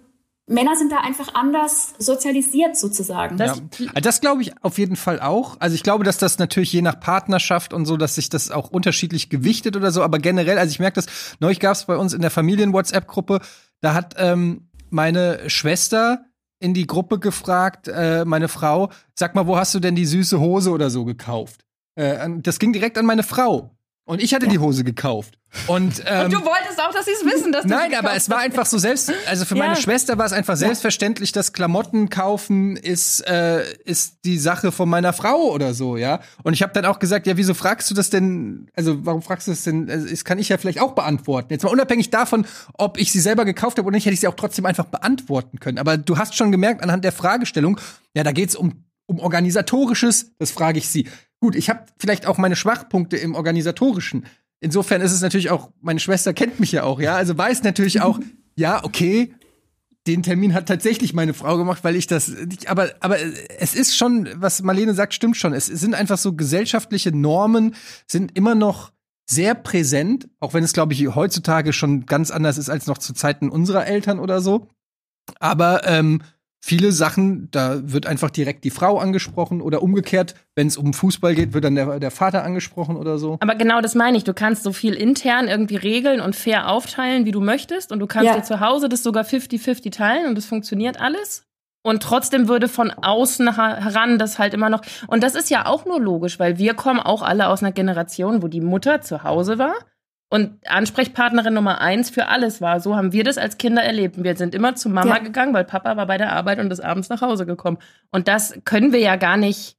Speaker 3: Männer sind da einfach anders sozialisiert sozusagen.
Speaker 1: Das, ja. das glaube ich auf jeden Fall auch. Also ich glaube, dass das natürlich je nach Partnerschaft und so, dass sich das auch unterschiedlich gewichtet oder so. Aber generell, also ich merke das, neulich gab es bei uns in der Familien-WhatsApp-Gruppe, da hat ähm, meine Schwester in die Gruppe gefragt, äh, meine Frau, sag mal, wo hast du denn die süße Hose oder so gekauft? Äh, das ging direkt an meine Frau. Und ich hatte ja. die Hose gekauft. Und, ähm,
Speaker 4: und du wolltest auch, dass sie es wissen, dass du
Speaker 1: Nein, aber es war einfach so selbst, also für ja. meine Schwester war es einfach selbstverständlich, dass Klamotten kaufen ist, äh, ist die Sache von meiner Frau oder so, ja. Und ich habe dann auch gesagt, ja, wieso fragst du das denn, also warum fragst du das denn, also, das kann ich ja vielleicht auch beantworten. Jetzt mal unabhängig davon, ob ich sie selber gekauft habe oder nicht, hätte ich sie auch trotzdem einfach beantworten können. Aber du hast schon gemerkt anhand der Fragestellung, ja, da geht's um, um organisatorisches, das frage ich sie. Gut, ich habe vielleicht auch meine Schwachpunkte im organisatorischen insofern ist es natürlich auch, meine Schwester kennt mich ja auch, ja, also weiß natürlich auch, ja, okay, den Termin hat tatsächlich meine Frau gemacht, weil ich das, aber, aber es ist schon, was Marlene sagt, stimmt schon. Es sind einfach so gesellschaftliche Normen, sind immer noch sehr präsent, auch wenn es, glaube ich, heutzutage schon ganz anders ist als noch zu Zeiten unserer Eltern oder so. Aber ähm, viele Sachen, da wird einfach direkt die Frau angesprochen oder umgekehrt, wenn es um Fußball geht, wird dann der, der Vater angesprochen oder so.
Speaker 4: Aber genau das meine ich. Du kannst so viel intern irgendwie regeln und fair aufteilen, wie du möchtest. Und du kannst ja. dir zu Hause das sogar 50-50 teilen und es funktioniert alles. Und trotzdem würde von außen heran das halt immer noch. Und das ist ja auch nur logisch, weil wir kommen auch alle aus einer Generation, wo die Mutter zu Hause war und Ansprechpartnerin Nummer eins für alles war. So haben wir das als Kinder erlebt. Wir sind immer zu Mama ja. gegangen, weil Papa war bei der Arbeit und ist abends nach Hause gekommen. Und das können wir ja gar nicht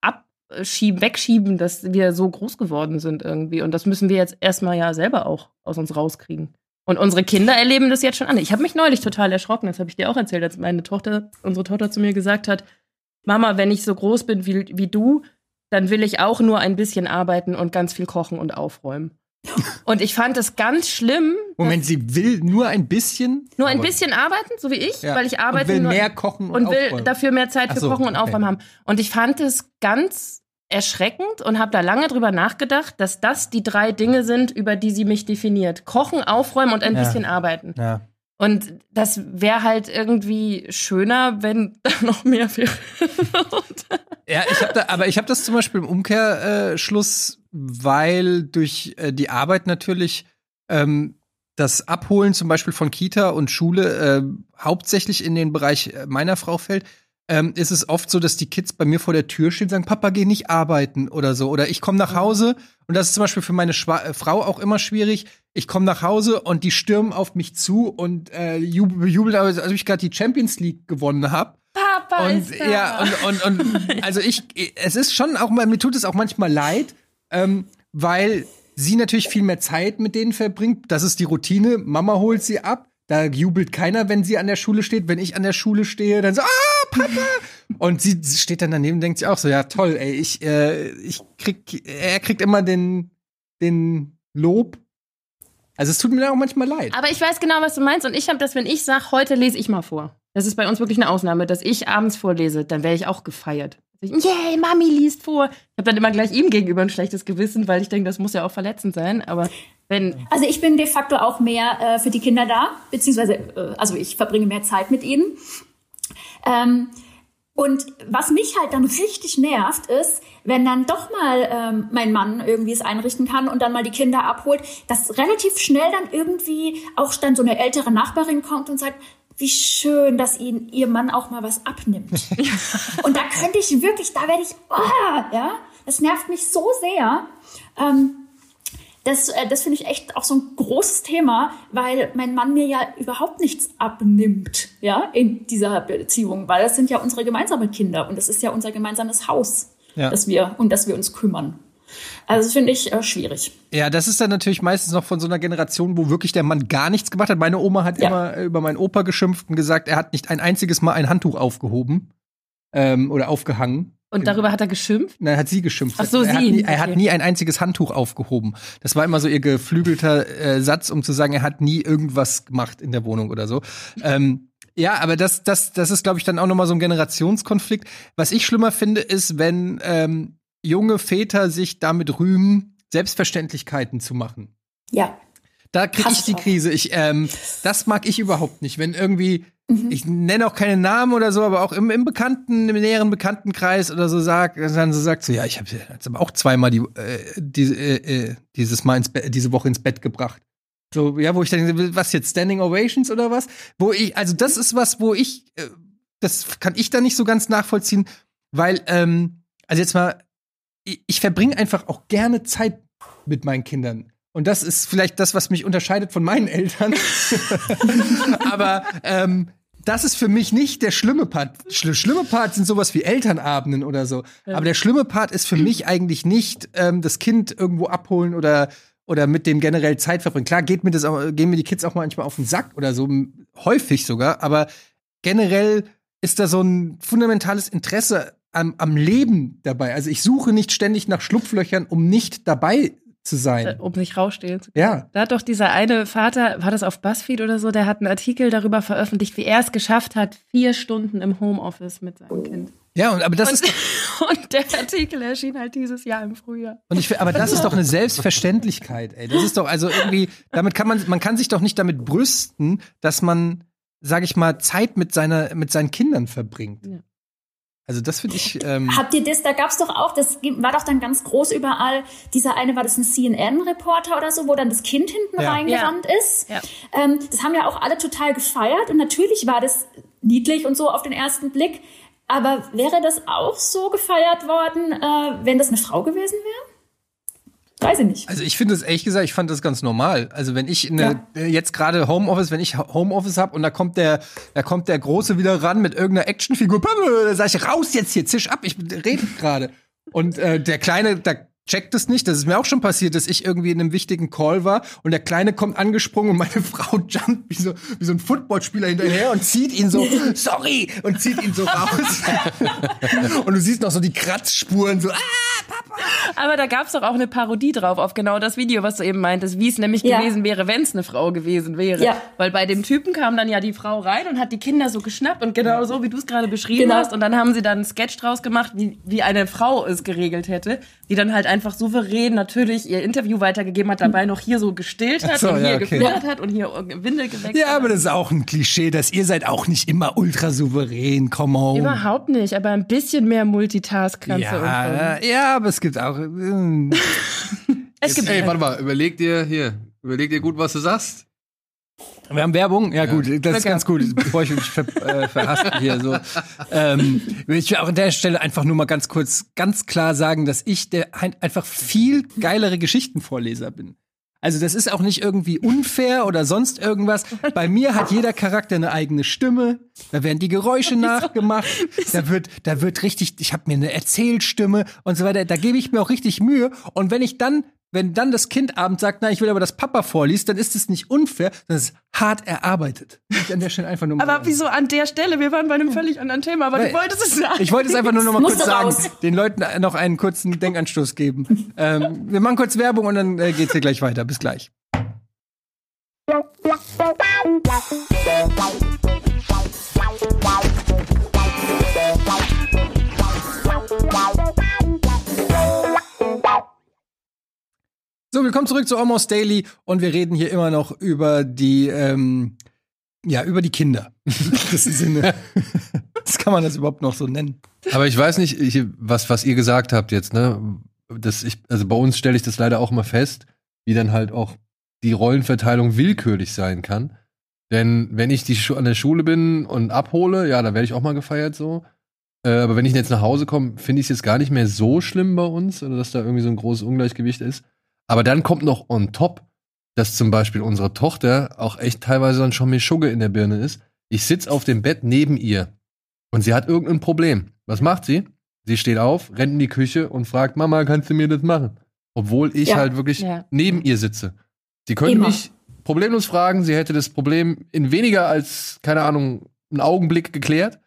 Speaker 4: abschieben, wegschieben, dass wir so groß geworden sind irgendwie. Und das müssen wir jetzt erstmal ja selber auch aus uns rauskriegen. Und unsere Kinder erleben das jetzt schon an. Ich habe mich neulich total erschrocken, das habe ich dir auch erzählt, als meine Tochter, unsere Tochter zu mir gesagt hat, Mama, wenn ich so groß bin wie, wie du, dann will ich auch nur ein bisschen arbeiten und ganz viel kochen und aufräumen. Und ich fand es ganz schlimm.
Speaker 1: Moment, sie will nur ein bisschen?
Speaker 4: Nur ein bisschen arbeiten, so wie ich, ja. weil ich arbeite.
Speaker 1: Und will mehr kochen
Speaker 4: und, und will dafür mehr Zeit für so, Kochen und okay. Aufräumen haben. Und ich fand es ganz erschreckend und habe da lange drüber nachgedacht, dass das die drei Dinge sind, über die sie mich definiert. Kochen, aufräumen und ein ja. bisschen arbeiten. Ja. Und das wäre halt irgendwie schöner, wenn da noch mehr wäre.
Speaker 1: ja, ich habe da, aber ich habe das zum Beispiel im Umkehrschluss, weil durch äh, die Arbeit natürlich ähm, das Abholen zum Beispiel von Kita und Schule äh, hauptsächlich in den Bereich meiner Frau fällt ähm, ist es oft so, dass die Kids bei mir vor der Tür stehen und sagen, Papa, geh nicht arbeiten oder so. Oder ich komme nach Hause und das ist zum Beispiel für meine Schwa äh, Frau auch immer schwierig. Ich komme nach Hause und die stürmen auf mich zu und äh, jubeln, als ich gerade die Champions League gewonnen habe.
Speaker 4: Papa
Speaker 1: und,
Speaker 4: ist da.
Speaker 1: Ja, und, und, und also ich, es ist schon auch mal, mir tut es auch manchmal leid, ähm, weil sie natürlich viel mehr Zeit mit denen verbringt. Das ist die Routine. Mama holt sie ab. Da jubelt keiner, wenn sie an der Schule steht. Wenn ich an der Schule stehe, dann so, ah, Papa! Und sie steht dann daneben und denkt sich auch so, ja toll, ey, ich, äh, ich krieg, er kriegt immer den, den Lob. Also es tut mir auch manchmal leid.
Speaker 4: Aber ich weiß genau, was du meinst. Und ich habe das, wenn ich sage, heute lese ich mal vor. Das ist bei uns wirklich eine Ausnahme, dass ich abends vorlese, dann wäre ich auch gefeiert. Yay, Mami liest vor. Ich habe dann immer gleich ihm gegenüber ein schlechtes Gewissen, weil ich denke, das muss ja auch verletzend sein. Aber wenn.
Speaker 3: Also ich bin de facto auch mehr äh, für die Kinder da, beziehungsweise, äh, also ich verbringe mehr Zeit mit ihnen. Ähm, und was mich halt dann richtig nervt, ist, wenn dann doch mal ähm, mein Mann irgendwie es einrichten kann und dann mal die Kinder abholt, dass relativ schnell dann irgendwie auch dann so eine ältere Nachbarin kommt und sagt, wie schön, dass ihnen ihr Mann auch mal was abnimmt. und da könnte ich wirklich, da werde ich, oh, ja, das nervt mich so sehr. Ähm, das, äh, das finde ich echt auch so ein großes Thema, weil mein Mann mir ja überhaupt nichts abnimmt, ja, in dieser Beziehung, weil das sind ja unsere gemeinsamen Kinder und das ist ja unser gemeinsames Haus, ja. das wir, um das wir uns kümmern. Also das finde ich äh, schwierig.
Speaker 1: Ja, das ist dann natürlich meistens noch von so einer Generation, wo wirklich der Mann gar nichts gemacht hat. Meine Oma hat ja. immer über meinen Opa geschimpft und gesagt, er hat nicht ein einziges Mal ein Handtuch aufgehoben ähm, oder aufgehangen.
Speaker 4: Und darüber hat er geschimpft?
Speaker 1: Nein, hat sie geschimpft.
Speaker 4: Ach so,
Speaker 1: er
Speaker 4: sie.
Speaker 1: Hat nie, er hat nie ein einziges Handtuch aufgehoben. Das war immer so ihr geflügelter äh, Satz, um zu sagen, er hat nie irgendwas gemacht in der Wohnung oder so. Ähm, ja, aber das, das, das ist, glaube ich, dann auch noch mal so ein Generationskonflikt. Was ich schlimmer finde, ist, wenn ähm, junge Väter sich damit rühmen, Selbstverständlichkeiten zu machen.
Speaker 3: Ja.
Speaker 1: Da kriege ich die Krise. Ich, ähm, das mag ich überhaupt nicht. Wenn irgendwie, mhm. ich nenne auch keine Namen oder so, aber auch im, im bekannten, im näheren Bekanntenkreis oder so sagt, dann so sagt so, ja, ich habe jetzt aber auch zweimal die, äh, die, äh, dieses Mal ins diese Woche ins Bett gebracht. So, ja, wo ich denke, was jetzt Standing Ovations oder was? Wo ich, also das ist was, wo ich, äh, das kann ich da nicht so ganz nachvollziehen, weil, ähm, also jetzt mal, ich, ich verbringe einfach auch gerne Zeit mit meinen Kindern. Und das ist vielleicht das, was mich unterscheidet von meinen Eltern. Aber ähm, das ist für mich nicht der schlimme Part. Schli schlimme Part sind sowas wie Elternabenden oder so. Ja. Aber der schlimme Part ist für mich eigentlich nicht ähm, das Kind irgendwo abholen oder oder mit dem generell Zeit verbringen. Klar geht mir das auch, gehen mir die Kids auch manchmal auf den Sack oder so, häufig sogar. Aber generell ist da so ein fundamentales Interesse am, am Leben dabei. Also ich suche nicht ständig nach Schlupflöchern, um nicht dabei zu sein. Äh,
Speaker 4: um nicht rausstehen zu
Speaker 1: können. Ja.
Speaker 4: Da hat doch dieser eine Vater, war das auf BuzzFeed oder so, der hat einen Artikel darüber veröffentlicht, wie er es geschafft hat, vier Stunden im Homeoffice mit seinem Kind.
Speaker 1: Ja, und aber das
Speaker 4: und,
Speaker 1: ist
Speaker 4: und der Artikel erschien halt dieses Jahr im Frühjahr.
Speaker 1: Und ich aber das ist doch eine Selbstverständlichkeit, ey. Das ist doch also irgendwie damit kann man man kann sich doch nicht damit brüsten, dass man sag ich mal, Zeit mit seiner, mit seinen Kindern verbringt. Ja. Also das finde ich. Ähm
Speaker 3: Habt ihr das? Da gab es doch auch, das war doch dann ganz groß überall. Dieser eine war das ein CNN-Reporter oder so, wo dann das Kind hinten ja. reingerannt ja. ist. Ja. Ähm, das haben ja auch alle total gefeiert und natürlich war das niedlich und so auf den ersten Blick. Aber wäre das auch so gefeiert worden, äh, wenn das eine Frau gewesen wäre? Weiß ich nicht.
Speaker 1: Also ich finde es ehrlich gesagt, ich fand das ganz normal. Also wenn ich eine, ja. Äh, jetzt gerade Homeoffice, wenn ich Homeoffice habe und da kommt der, da kommt der Große wieder ran mit irgendeiner Actionfigur, da sag ich raus jetzt hier, zisch ab, ich rede gerade. Und äh, der Kleine, da checkt es nicht. Das ist mir auch schon passiert, dass ich irgendwie in einem wichtigen Call war und der Kleine kommt angesprungen und meine Frau jumpt wie so, wie so ein Footballspieler hinterher und zieht ihn so, sorry, und zieht ihn so raus. und du siehst noch so die Kratzspuren, so, ah, Papa.
Speaker 4: Aber da gab's doch auch eine Parodie drauf auf genau das Video, was du eben meintest, wie es nämlich ja. gewesen wäre, wenn es eine Frau gewesen wäre. Ja. Weil bei dem Typen kam dann ja die Frau rein und hat die Kinder so geschnappt und genau so, wie du es gerade beschrieben genau. hast. Und dann haben sie dann einen Sketch draus gemacht, wie, wie eine Frau es geregelt hätte, die dann halt einfach souverän natürlich ihr Interview weitergegeben hat, dabei noch hier so gestillt hat so, und hier ja, okay. hat und hier Windel gewechselt
Speaker 1: Ja, aber das ist auch ein Klischee, dass ihr seid auch nicht immer ultra souverän, come on.
Speaker 4: Überhaupt nicht, aber ein bisschen mehr Multitask kannst
Speaker 1: ja, du Ja, aber es gibt auch. Äh,
Speaker 2: es gibt. Ey, warte mal, überleg dir hier, überleg dir gut, was du sagst.
Speaker 1: Wir haben Werbung? Ja, ja. gut, das ist ganz gut, bevor ich mich ver, äh, verhaspel hier so. Ähm, ich will auch an der Stelle einfach nur mal ganz kurz, ganz klar sagen, dass ich der einfach viel geilere Geschichtenvorleser bin. Also das ist auch nicht irgendwie unfair oder sonst irgendwas. Bei mir hat jeder Charakter eine eigene Stimme. Da werden die Geräusche nachgemacht. Da wird, da wird richtig, ich habe mir eine Erzählstimme und so weiter. Da gebe ich mir auch richtig Mühe. Und wenn ich dann wenn dann das Kind abends sagt, na, ich will aber, dass Papa vorliest, dann ist es nicht unfair, das ist hart erarbeitet. Ich an der Stelle einfach nur
Speaker 4: mal aber wieso an der Stelle? Wir waren bei einem völlig anderen Thema, aber Weil, du wolltest es sagen.
Speaker 1: Ich wollte es einfach nur noch mal kurz sagen, den Leuten noch einen kurzen Denkanstoß geben. ähm, wir machen kurz Werbung und dann äh, geht's hier gleich weiter. Bis gleich. So, willkommen zurück zu Almost Daily und wir reden hier immer noch über die, ähm, ja, über die Kinder. das, Sinne. das kann man das überhaupt noch so nennen.
Speaker 2: Aber ich weiß nicht, ich, was, was ihr gesagt habt jetzt, ne? Das ich, also bei uns stelle ich das leider auch immer fest, wie dann halt auch die Rollenverteilung willkürlich sein kann. Denn wenn ich die an der Schule bin und abhole, ja, da werde ich auch mal gefeiert so. Äh, aber wenn ich jetzt nach Hause komme, finde ich es jetzt gar nicht mehr so schlimm bei uns, oder dass da irgendwie so ein großes Ungleichgewicht ist. Aber dann kommt noch on top, dass zum Beispiel unsere Tochter auch echt teilweise dann schon mit Schugge in der Birne ist. Ich sitz auf dem Bett neben ihr und sie hat irgendein Problem. Was macht sie? Sie steht auf, rennt in die Küche und fragt, Mama, kannst du mir das machen? Obwohl ich ja. halt wirklich ja. neben ihr sitze. Sie könnte Immer. mich problemlos fragen, sie hätte das Problem in weniger als, keine Ahnung, einen Augenblick geklärt.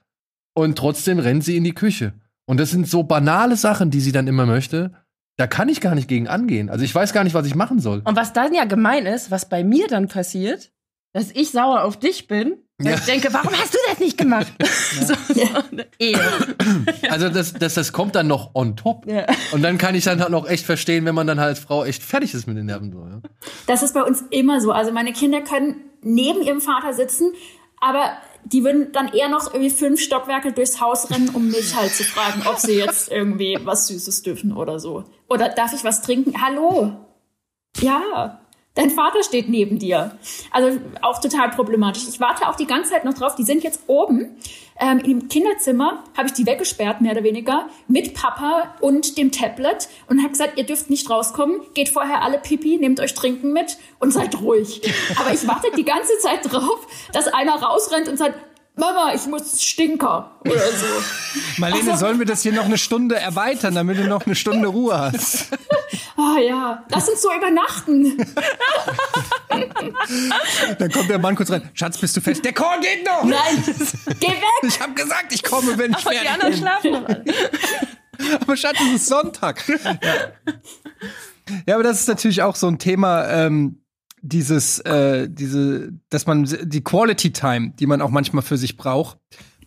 Speaker 2: Und trotzdem rennt sie in die Küche. Und das sind so banale Sachen, die sie dann immer möchte. Da kann ich gar nicht gegen angehen. Also ich weiß gar nicht, was ich machen soll.
Speaker 4: Und was dann ja gemein ist, was bei mir dann passiert, dass ich sauer auf dich bin, ja. ich denke, warum hast du das nicht gemacht? Ja. so, so
Speaker 2: Ehe. Also das, das, das kommt dann noch on top. Ja. Und dann kann ich dann halt noch echt verstehen, wenn man dann halt als Frau echt fertig ist mit den Nerven. So, ja.
Speaker 3: Das ist bei uns immer so. Also meine Kinder können neben ihrem Vater sitzen, aber die würden dann eher noch irgendwie fünf Stockwerke durchs Haus rennen, um mich halt zu fragen, ob sie jetzt irgendwie was Süßes dürfen oder so. Oder darf ich was trinken? Hallo? Ja. Dein Vater steht neben dir. Also auch total problematisch. Ich warte auch die ganze Zeit noch drauf. Die sind jetzt oben ähm, im Kinderzimmer, habe ich die weggesperrt, mehr oder weniger, mit Papa und dem Tablet und habe gesagt, ihr dürft nicht rauskommen, geht vorher alle Pipi, nehmt euch Trinken mit und seid ruhig. Aber ich warte die ganze Zeit drauf, dass einer rausrennt und sagt, Mama, ich muss Stinker oder so.
Speaker 1: Marlene, also, sollen wir das hier noch eine Stunde erweitern, damit du noch eine Stunde Ruhe hast?
Speaker 3: Ah ja, lass uns so übernachten.
Speaker 1: Dann kommt der Mann kurz rein. Schatz, bist du fest? Der Chor geht noch.
Speaker 3: Nein, geh weg.
Speaker 1: Ich habe gesagt, ich komme, wenn ich
Speaker 4: aber fertig die anderen schlafen noch.
Speaker 1: aber Schatz, es ist Sonntag. Ja. ja, aber das ist natürlich auch so ein Thema. Ähm, dieses, äh, diese, dass man die Quality Time, die man auch manchmal für sich braucht.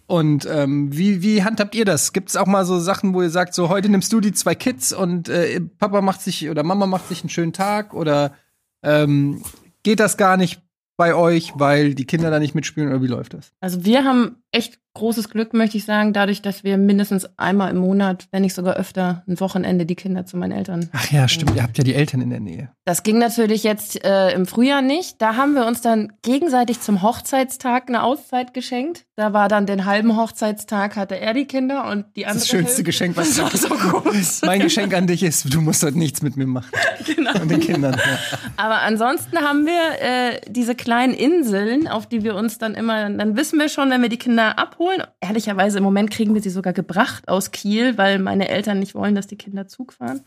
Speaker 1: Und ähm, wie, wie handhabt ihr das? Gibt es auch mal so Sachen, wo ihr sagt, so heute nimmst du die zwei Kids und äh, Papa macht sich oder Mama macht sich einen schönen Tag oder ähm, geht das gar nicht? bei euch, weil die Kinder da nicht mitspielen oder wie läuft das?
Speaker 4: Also wir haben echt großes Glück, möchte ich sagen, dadurch, dass wir mindestens einmal im Monat, wenn nicht sogar öfter, ein Wochenende die Kinder zu meinen Eltern.
Speaker 1: Ach ja, stimmt. Ihr habt ja die Eltern in der Nähe.
Speaker 4: Das ging natürlich jetzt äh, im Frühjahr nicht. Da haben wir uns dann gegenseitig zum Hochzeitstag eine Auszeit geschenkt. Da war dann den halben Hochzeitstag hatte er die Kinder und die andere.
Speaker 1: Das schönste
Speaker 4: Hälfte.
Speaker 1: Geschenk, was du so groß. Mein Geschenk an dich ist, du musst heute nichts mit mir machen. Genau. Und den Kindern. Ja.
Speaker 4: Aber ansonsten haben wir äh, diese kleinen Inseln, auf die wir uns dann immer, dann wissen wir schon, wenn wir die Kinder abholen. Ehrlicherweise im Moment kriegen wir sie sogar gebracht aus Kiel, weil meine Eltern nicht wollen, dass die Kinder Zug fahren.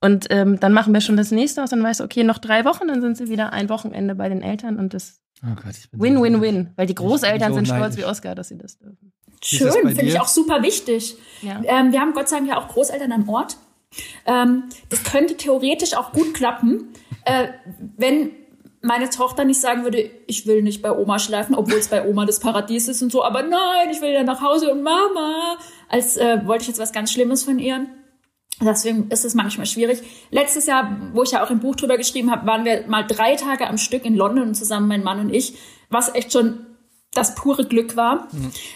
Speaker 4: Und ähm, dann machen wir schon das nächste aus, dann weißt du, okay, noch drei Wochen, dann sind sie wieder ein Wochenende bei den Eltern und das
Speaker 1: Oh
Speaker 4: Win-Win-Win, weil die Großeltern
Speaker 1: so
Speaker 4: sind stolz wie Oscar, dass sie das dürfen.
Speaker 3: Schön, finde ich auch super wichtig.
Speaker 4: Ja.
Speaker 3: Ähm, wir haben Gott sei Dank ja auch Großeltern am Ort. Ähm, das könnte theoretisch auch gut klappen, äh, wenn meine Tochter nicht sagen würde, ich will nicht bei Oma schlafen, obwohl es bei Oma das Paradies ist und so, aber nein, ich will ja nach Hause und Mama, als äh, wollte ich jetzt was ganz Schlimmes von ihr. Deswegen ist es manchmal schwierig. Letztes Jahr, wo ich ja auch ein Buch drüber geschrieben habe, waren wir mal drei Tage am Stück in London zusammen, mein Mann und ich, was echt schon das pure Glück war.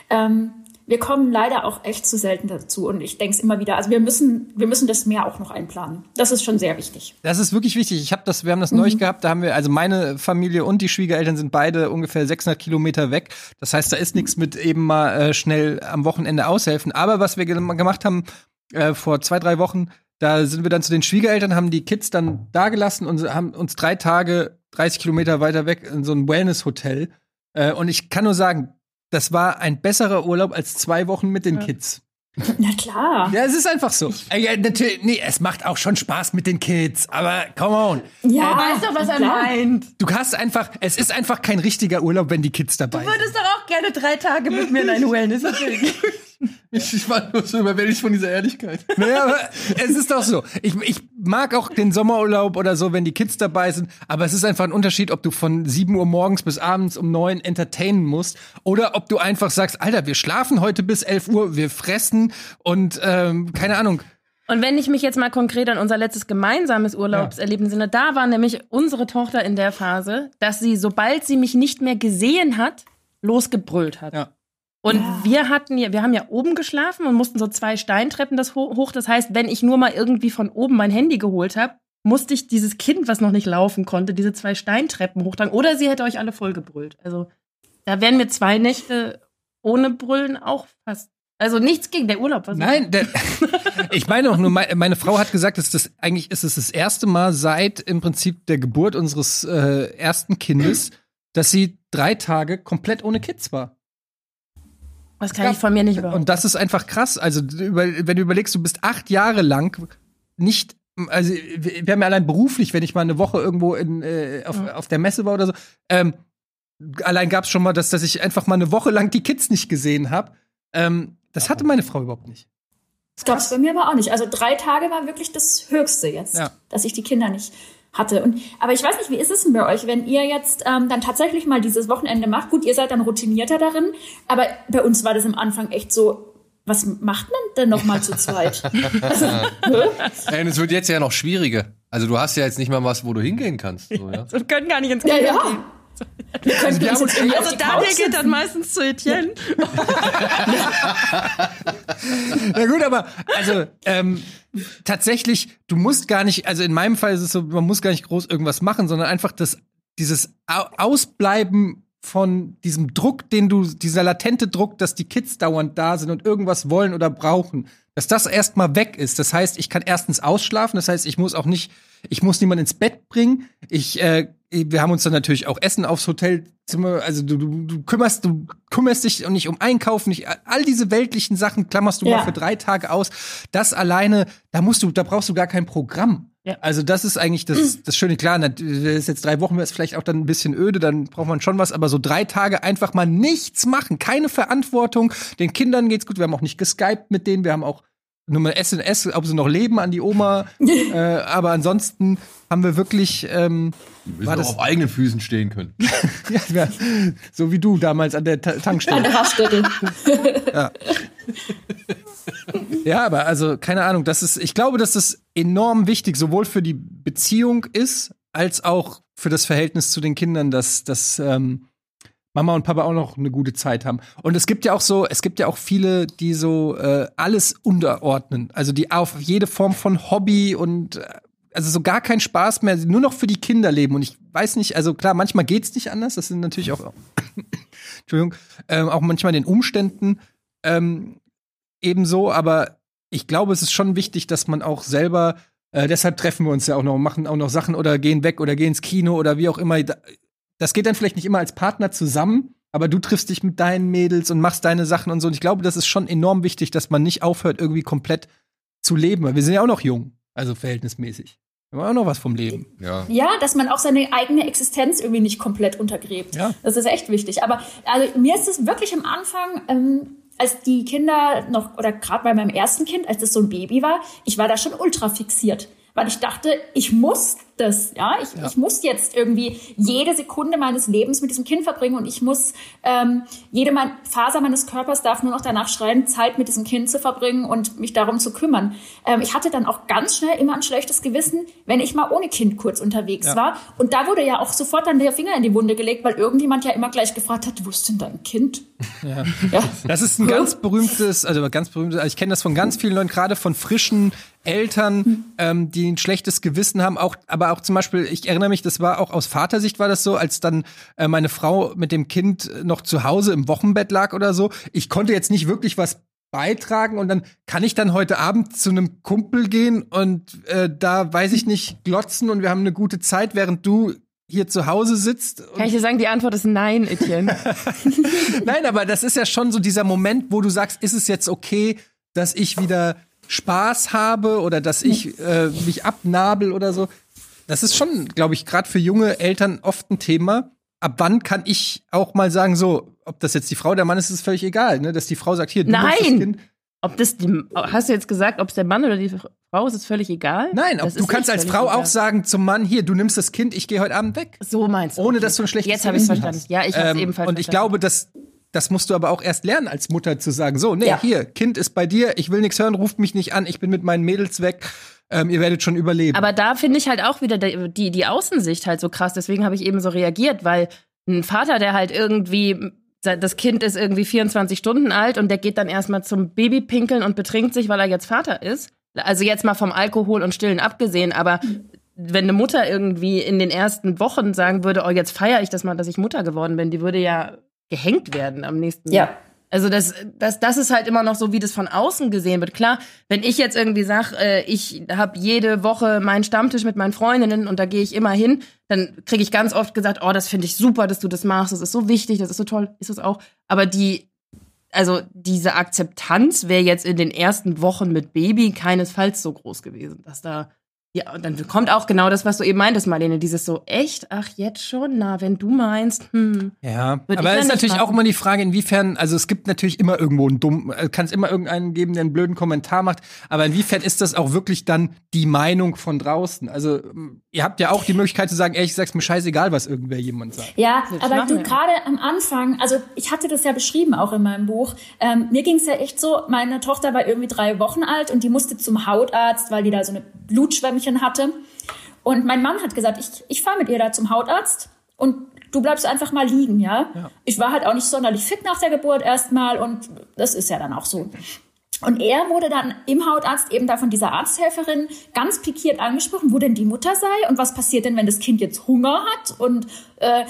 Speaker 3: Ähm, wir kommen leider auch echt zu selten dazu und ich denke es immer wieder. Also wir müssen, wir müssen das mehr auch noch einplanen. Das ist schon sehr wichtig.
Speaker 1: Das ist wirklich wichtig. Ich habe das, wir haben das neulich gehabt. Da haben wir, also meine Familie und die Schwiegereltern sind beide ungefähr 600 Kilometer weg. Das heißt, da ist nichts mit eben mal äh, schnell am Wochenende aushelfen. Aber was wir ge gemacht haben äh, vor zwei drei Wochen, da sind wir dann zu den Schwiegereltern, haben die Kids dann da gelassen und haben uns drei Tage 30 Kilometer weiter weg in so ein Wellness-Hotel. Äh, und ich kann nur sagen, das war ein besserer Urlaub als zwei Wochen mit den Kids.
Speaker 3: Na klar.
Speaker 1: Ja, es ist einfach so. Äh, ja, natürlich, nee, es macht auch schon Spaß mit den Kids, aber come on.
Speaker 3: Ja,
Speaker 4: Weißt du, was er meint?
Speaker 1: Du hast einfach, es ist einfach kein richtiger Urlaub, wenn die Kids dabei
Speaker 4: Du
Speaker 1: sind.
Speaker 4: würdest doch auch gerne drei Tage mit mir in ein Wellness.
Speaker 2: Ich, ich war nur so überwältigt von dieser Ehrlichkeit.
Speaker 1: Ja, aber es ist doch so. Ich, ich mag auch den Sommerurlaub oder so, wenn die Kids dabei sind, aber es ist einfach ein Unterschied, ob du von 7 Uhr morgens bis abends um 9 entertainen musst oder ob du einfach sagst, Alter, wir schlafen heute bis 11 Uhr, wir fressen und ähm, keine Ahnung.
Speaker 4: Und wenn ich mich jetzt mal konkret an unser letztes gemeinsames Urlaubserlebnis sinne, da war nämlich unsere Tochter in der Phase, dass sie, sobald sie mich nicht mehr gesehen hat, losgebrüllt hat.
Speaker 1: Ja.
Speaker 4: Und wir hatten ja, wir haben ja oben geschlafen und mussten so zwei Steintreppen das ho hoch. Das heißt, wenn ich nur mal irgendwie von oben mein Handy geholt habe, musste ich dieses Kind, was noch nicht laufen konnte, diese zwei Steintreppen hochtragen. Oder sie hätte euch alle vollgebrüllt. Also da wären mir zwei Nächte ohne Brüllen auch fast. Also nichts gegen der Urlaub. Was
Speaker 1: Nein, der, ich meine auch nur, meine, meine Frau hat gesagt, dass das eigentlich ist es das erste Mal seit im Prinzip der Geburt unseres äh, ersten Kindes, dass sie drei Tage komplett ohne Kids war.
Speaker 4: Was kann ich von mir nicht behaupten?
Speaker 1: Und das ist einfach krass. Also, wenn du überlegst, du bist acht Jahre lang nicht, also wir haben ja allein beruflich, wenn ich mal eine Woche irgendwo in, äh, auf, auf der Messe war oder so, ähm, allein gab es schon mal, dass, dass ich einfach mal eine Woche lang die Kids nicht gesehen habe. Ähm, das hatte meine Frau überhaupt nicht.
Speaker 3: Das gab es bei mir aber auch nicht. Also drei Tage war wirklich das Höchste jetzt,
Speaker 1: Ja.
Speaker 3: dass ich die Kinder nicht hatte. Und, aber ich weiß nicht, wie ist es denn bei euch, wenn ihr jetzt ähm, dann tatsächlich mal dieses Wochenende macht? Gut, ihr seid dann routinierter darin, aber bei uns war das am Anfang echt so, was macht man denn noch mal zu zweit? also,
Speaker 2: und es wird jetzt ja noch schwieriger. Also du hast ja jetzt nicht mal was, wo du hingehen kannst. So, ja?
Speaker 4: Wir können gar nicht ins
Speaker 3: ja,
Speaker 4: Kino
Speaker 3: ja.
Speaker 4: gehen.
Speaker 3: Wir könnten uns auf
Speaker 4: Also Daniel
Speaker 3: Couch
Speaker 4: geht dann meistens zu Etienne.
Speaker 1: Na gut, aber also ähm, tatsächlich, du musst gar nicht, also in meinem Fall ist es so, man muss gar nicht groß irgendwas machen, sondern einfach das, dieses Au Ausbleiben von diesem Druck, den du, dieser latente Druck, dass die Kids dauernd da sind und irgendwas wollen oder brauchen, dass das erstmal weg ist. Das heißt, ich kann erstens ausschlafen, das heißt, ich muss auch nicht, ich muss niemanden ins Bett bringen. Ich, äh, wir haben uns dann natürlich auch Essen aufs Hotelzimmer, also du, du, du kümmerst, du kümmerst dich nicht um Einkaufen, nicht all diese weltlichen Sachen klammerst du
Speaker 3: Ja.
Speaker 1: mal für drei Tage aus. Das alleine, da musst du, da brauchst du gar kein Programm.
Speaker 4: Ja.
Speaker 1: Also das ist eigentlich das, das Schöne. Klar, das ist jetzt drei Wochen, wäre es vielleicht auch dann ein bisschen öde, dann braucht man schon was, aber so drei Tage einfach mal nichts machen, keine Verantwortung. Den Kindern geht's gut. Wir haben auch nicht geskypt mit denen, wir haben auch nur mal SMS, ob sie noch leben an die Oma. äh, aber ansonsten haben wir wirklich, ähm,
Speaker 2: Wir
Speaker 1: War
Speaker 2: müssen
Speaker 1: das-
Speaker 2: auch auf eigenen Füßen stehen können.
Speaker 1: ja, wir, so wie du damals an der Ta
Speaker 3: An
Speaker 1: Tankstelle.
Speaker 3: der Raststätte.
Speaker 1: Ja, aber also keine Ahnung, das ist, ich glaube, dass das enorm wichtig sowohl für die Beziehung ist, als auch für das Verhältnis zu den Kindern, dass, dass ähm, Mama und Papa auch noch eine gute Zeit haben. Und es gibt ja auch so, es gibt ja auch viele, die so äh, alles unterordnen. Also die auf jede Form von Hobby und äh, also so gar keinen Spaß mehr, nur noch für die Kinder leben. Und ich weiß nicht, also klar, manchmal geht's nicht anders. Das sind natürlich auch, Entschuldigung, ähm, auch manchmal den Umständen ähm, ebenso. Aber ich glaube, es ist schon wichtig, dass man auch selber äh, deshalb treffen wir uns ja auch noch, machen auch noch Sachen oder gehen weg oder gehen ins Kino oder wie auch immer. Das geht dann vielleicht nicht immer als Partner zusammen, aber du triffst dich mit deinen Mädels und machst deine Sachen und so. Und ich glaube, das ist schon enorm wichtig, dass man nicht aufhört, irgendwie komplett zu leben. Weil wir sind ja auch noch jung, also verhältnismäßig. Wir haben auch noch was vom Leben.
Speaker 3: Ja. ja, dass man auch seine eigene Existenz irgendwie nicht komplett untergräbt. Ja. Das ist echt wichtig. Aber also, mir ist es wirklich am Anfang, ähm, als die Kinder noch, oder gerade bei meinem ersten Kind, als es so ein Baby war, ich war da schon ultra fixiert weil ich dachte, ich muss das, ja, ich, ja. ich muss jetzt irgendwie jede Sekunde meines Lebens mit diesem Kind verbringen und ich muss ähm, jede mein, Faser meines Körpers darf nur noch danach schreien, Zeit mit diesem Kind zu verbringen und mich darum zu kümmern. Ähm, ich hatte dann auch ganz schnell immer ein schlechtes Gewissen, wenn ich mal ohne Kind kurz unterwegs ja. war und da wurde ja auch sofort dann der Finger in die Wunde gelegt, weil irgendjemand ja immer gleich gefragt hat, wo ist denn dein Kind?
Speaker 1: Ja. ja. Das ist ein ganz berühmtes, also ganz berühmtes, also ich kenne das von ganz vielen Leuten, gerade von frischen Eltern, ähm, die ein schlechtes Gewissen haben, auch, aber auch zum Beispiel, ich erinnere mich, das war auch aus Vatersicht war das so, als dann äh, meine Frau mit dem Kind noch zu Hause im Wochenbett lag oder so. Ich konnte jetzt nicht wirklich was beitragen und dann kann ich dann heute Abend zu einem Kumpel gehen und äh, da weiß ich nicht glotzen und wir haben eine gute Zeit, während du hier zu Hause sitzt.
Speaker 4: Kann ich dir sagen, die Antwort ist nein, Etienne.
Speaker 1: nein, aber das ist ja schon so dieser Moment, wo du sagst, ist es jetzt okay, dass ich wieder Spaß habe oder dass ich äh, mich abnabel oder so. Das ist schon, glaube ich, gerade für junge Eltern oft ein Thema. Ab wann kann ich auch mal sagen, so, ob das jetzt die Frau oder der Mann ist, ist völlig egal, ne? Dass die Frau sagt, hier, du
Speaker 4: Nein! Das kind. Ob das die, hast du jetzt gesagt, ob es der Mann oder die Frau ist, ist völlig egal?
Speaker 1: Nein, ob, du kannst als Frau egal. auch sagen zum Mann, hier, du nimmst das Kind, ich gehe heute Abend weg.
Speaker 4: So meinst du.
Speaker 1: Ohne dass du ein schlechtes
Speaker 4: Jetzt habe ich verstanden. Hast. Ja, ich habe ähm, ebenfalls
Speaker 1: Und ich verstanden. glaube, dass das musst du aber auch erst lernen als Mutter zu sagen, so, nee, ja. hier, Kind ist bei dir, ich will nichts hören, ruft mich nicht an, ich bin mit meinen Mädels weg. Ähm, ihr werdet schon überleben.
Speaker 4: Aber da finde ich halt auch wieder die, die Außensicht halt so krass. Deswegen habe ich eben so reagiert, weil ein Vater, der halt irgendwie, das Kind ist irgendwie 24 Stunden alt und der geht dann erstmal zum Babypinkeln und betrinkt sich, weil er jetzt Vater ist. Also jetzt mal vom Alkohol und Stillen abgesehen, aber wenn eine Mutter irgendwie in den ersten Wochen sagen würde, oh, jetzt feiere ich das mal, dass ich Mutter geworden bin, die würde ja gehängt werden am nächsten
Speaker 3: Ja.
Speaker 4: Also das, das, das ist halt immer noch so, wie das von außen gesehen wird. Klar, wenn ich jetzt irgendwie sage, äh, ich habe jede Woche meinen Stammtisch mit meinen Freundinnen und da gehe ich immer hin, dann kriege ich ganz oft gesagt, oh, das finde ich super, dass du das machst, das ist so wichtig, das ist so toll, ist es auch. Aber die, also diese Akzeptanz wäre jetzt in den ersten Wochen mit Baby keinesfalls so groß gewesen, dass da ja, und dann kommt auch genau das, was du eben meintest, Marlene, dieses so, echt? Ach, jetzt schon? Na, wenn du meinst, hm.
Speaker 1: Ja, aber es ist natürlich machen. auch immer die Frage, inwiefern, also es gibt natürlich immer irgendwo einen dummen, äh, kann es immer irgendeinen geben, der einen blöden Kommentar macht, aber inwiefern ist das auch wirklich dann die Meinung von draußen? Also, ihr habt ja auch die Möglichkeit zu sagen, ey, ich sag's mir scheißegal, was irgendwer jemand sagt.
Speaker 3: Ja, aber du gerade am Anfang, also ich hatte das ja beschrieben auch in meinem Buch, ähm, mir ging's ja echt so, meine Tochter war irgendwie drei Wochen alt und die musste zum Hautarzt, weil die da so eine Blutschwämme Problemchen hatte. Und mein Mann hat gesagt, ich, ich fahre mit ihr da zum Hautarzt und du bleibst einfach mal liegen, ja? ja? Ich war halt auch nicht sonderlich fit nach der Geburt erstmal und das ist ja dann auch so. Und er wurde dann im Hautarzt eben da von dieser Arzthelferin ganz pikiert angesprochen, wo denn die Mutter sei und was passiert denn, wenn das Kind jetzt Hunger hat und äh,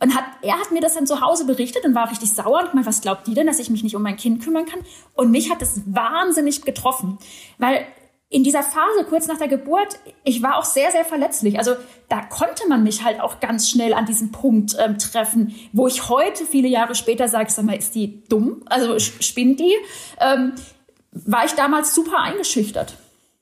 Speaker 3: und hat, er hat mir das dann zu Hause berichtet und war richtig sauer und meinte, was glaubt die denn, dass ich mich nicht um mein Kind kümmern kann? Und mich hat das wahnsinnig getroffen, weil in dieser Phase kurz nach der Geburt, ich war auch sehr, sehr verletzlich. Also da konnte man mich halt auch ganz schnell an diesem Punkt ähm, treffen, wo ich heute, viele Jahre später, sage, sag mal, ist die dumm? Also spinnt die? Ähm, war ich damals super eingeschüchtert.